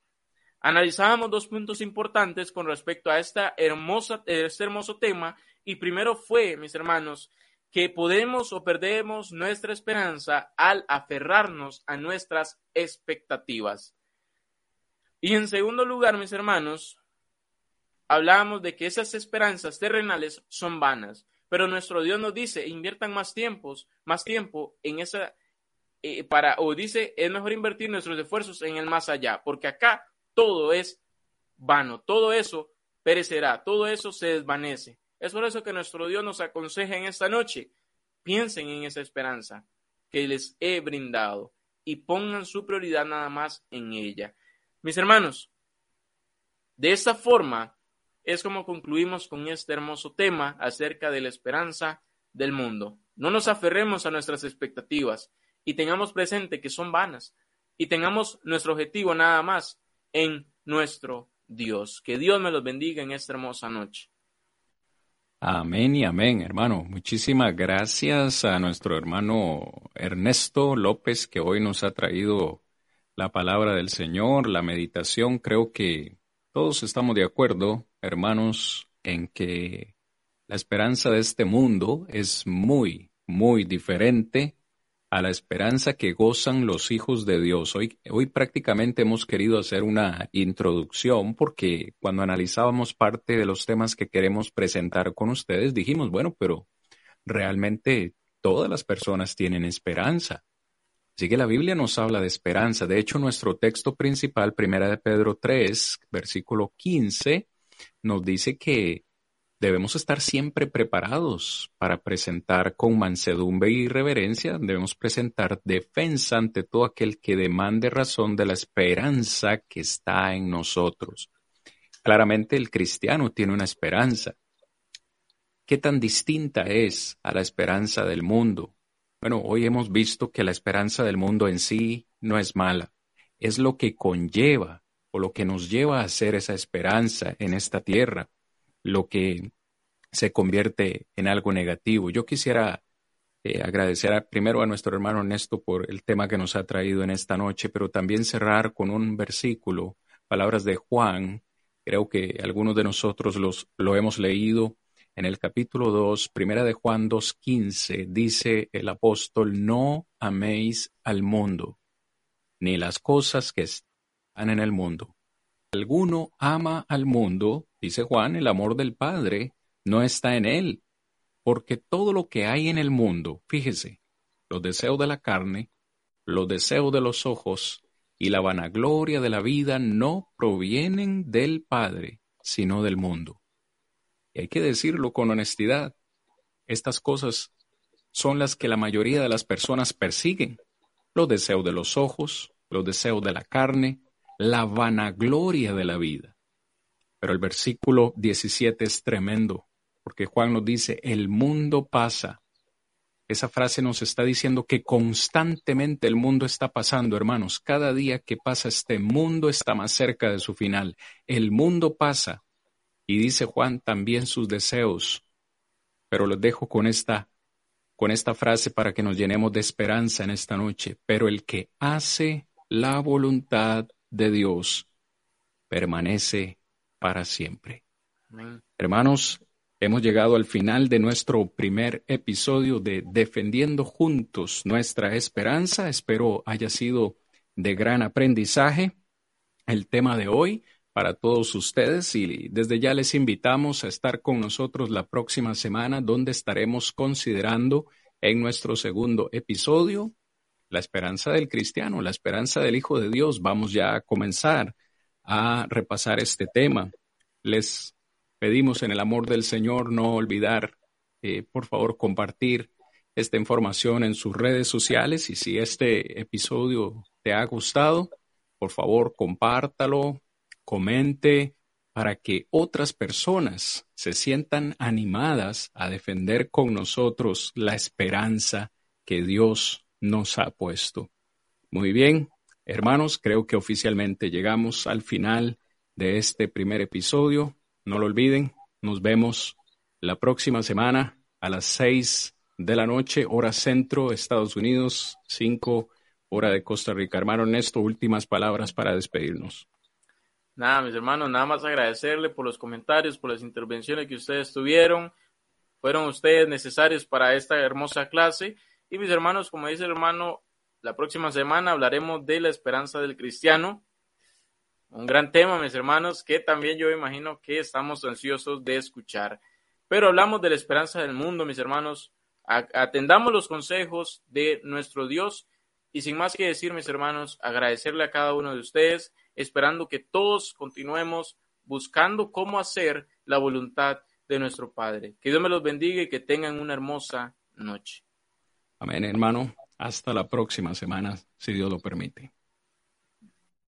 Analizábamos dos puntos importantes con respecto a esta hermosa, este hermoso tema y primero fue, mis hermanos, que podemos o perdemos nuestra esperanza al aferrarnos a nuestras expectativas. Y en segundo lugar, mis hermanos, hablábamos de que esas esperanzas terrenales son vanas, pero nuestro Dios nos dice, inviertan más tiempos, más tiempo en esa eh, para o dice, es mejor invertir nuestros esfuerzos en el más allá, porque acá todo es vano, todo eso perecerá, todo eso se desvanece. Es por eso que nuestro Dios nos aconseja en esta noche, piensen en esa esperanza que les he brindado y pongan su prioridad nada más en ella. Mis hermanos, de esta forma es como concluimos con este hermoso tema acerca de la esperanza del mundo. No nos aferremos a nuestras expectativas y tengamos presente que son vanas y tengamos nuestro objetivo nada más en nuestro Dios. Que Dios me los bendiga en esta hermosa noche. Amén y amén, hermano. Muchísimas gracias a nuestro hermano Ernesto López que hoy nos ha traído la palabra del Señor, la meditación. Creo que todos estamos de acuerdo hermanos, en que la esperanza de este mundo es muy, muy diferente a la esperanza que gozan los hijos de Dios. Hoy, hoy prácticamente hemos querido hacer una introducción porque cuando analizábamos parte de los temas que queremos presentar con ustedes, dijimos, bueno, pero realmente todas las personas tienen esperanza. Así que la Biblia nos habla de esperanza. De hecho, nuestro texto principal, Primera de Pedro 3, versículo 15, nos dice que debemos estar siempre preparados para presentar con mansedumbre y reverencia, debemos presentar defensa ante todo aquel que demande razón de la esperanza que está en nosotros. Claramente el cristiano tiene una esperanza. ¿Qué tan distinta es a la esperanza del mundo? Bueno, hoy hemos visto que la esperanza del mundo en sí no es mala, es lo que conlleva o lo que nos lleva a hacer esa esperanza en esta tierra, lo que se convierte en algo negativo. Yo quisiera eh, agradecer primero a nuestro hermano Ernesto por el tema que nos ha traído en esta noche, pero también cerrar con un versículo, palabras de Juan. Creo que algunos de nosotros los, lo hemos leído en el capítulo 2, primera de Juan 2.15, dice el apóstol, no améis al mundo, ni las cosas que están en el mundo. Alguno ama al mundo, dice Juan, el amor del Padre no está en él, porque todo lo que hay en el mundo, fíjese, los deseos de la carne, los deseos de los ojos y la vanagloria de la vida no provienen del Padre, sino del mundo. Y hay que decirlo con honestidad. Estas cosas son las que la mayoría de las personas persiguen. Los deseos de los ojos, los deseos de la carne, la vanagloria de la vida. Pero el versículo 17 es tremendo, porque Juan nos dice, el mundo pasa. Esa frase nos está diciendo que constantemente el mundo está pasando, hermanos. Cada día que pasa este mundo está más cerca de su final. El mundo pasa, y dice Juan también sus deseos. Pero los dejo con esta, con esta frase para que nos llenemos de esperanza en esta noche. Pero el que hace la voluntad de Dios permanece para siempre. Hermanos, hemos llegado al final de nuestro primer episodio de Defendiendo Juntos nuestra Esperanza. Espero haya sido de gran aprendizaje el tema de hoy para todos ustedes y desde ya les invitamos a estar con nosotros la próxima semana donde estaremos considerando en nuestro segundo episodio la esperanza del cristiano, la esperanza del Hijo de Dios. Vamos ya a comenzar a repasar este tema. Les pedimos en el amor del Señor no olvidar, eh, por favor, compartir esta información en sus redes sociales y si este episodio te ha gustado, por favor, compártalo, comente para que otras personas se sientan animadas a defender con nosotros la esperanza que Dios nos ha puesto. Muy bien, hermanos, creo que oficialmente llegamos al final de este primer episodio. No lo olviden, nos vemos la próxima semana a las seis de la noche, hora centro, Estados Unidos, cinco, hora de Costa Rica. Hermano Ernesto, últimas palabras para despedirnos. Nada, mis hermanos, nada más agradecerle por los comentarios, por las intervenciones que ustedes tuvieron. Fueron ustedes necesarios para esta hermosa clase. Y mis hermanos, como dice el hermano, la próxima semana hablaremos de la esperanza del cristiano. Un gran tema, mis hermanos, que también yo imagino que estamos ansiosos de escuchar. Pero hablamos de la esperanza del mundo, mis hermanos. Atendamos los consejos de nuestro Dios. Y sin más que decir, mis hermanos, agradecerle a cada uno de ustedes esperando que todos continuemos buscando cómo hacer la voluntad de nuestro Padre. Que Dios me los bendiga y que tengan una hermosa noche. Amén, hermano. Hasta la próxima semana, si Dios lo permite.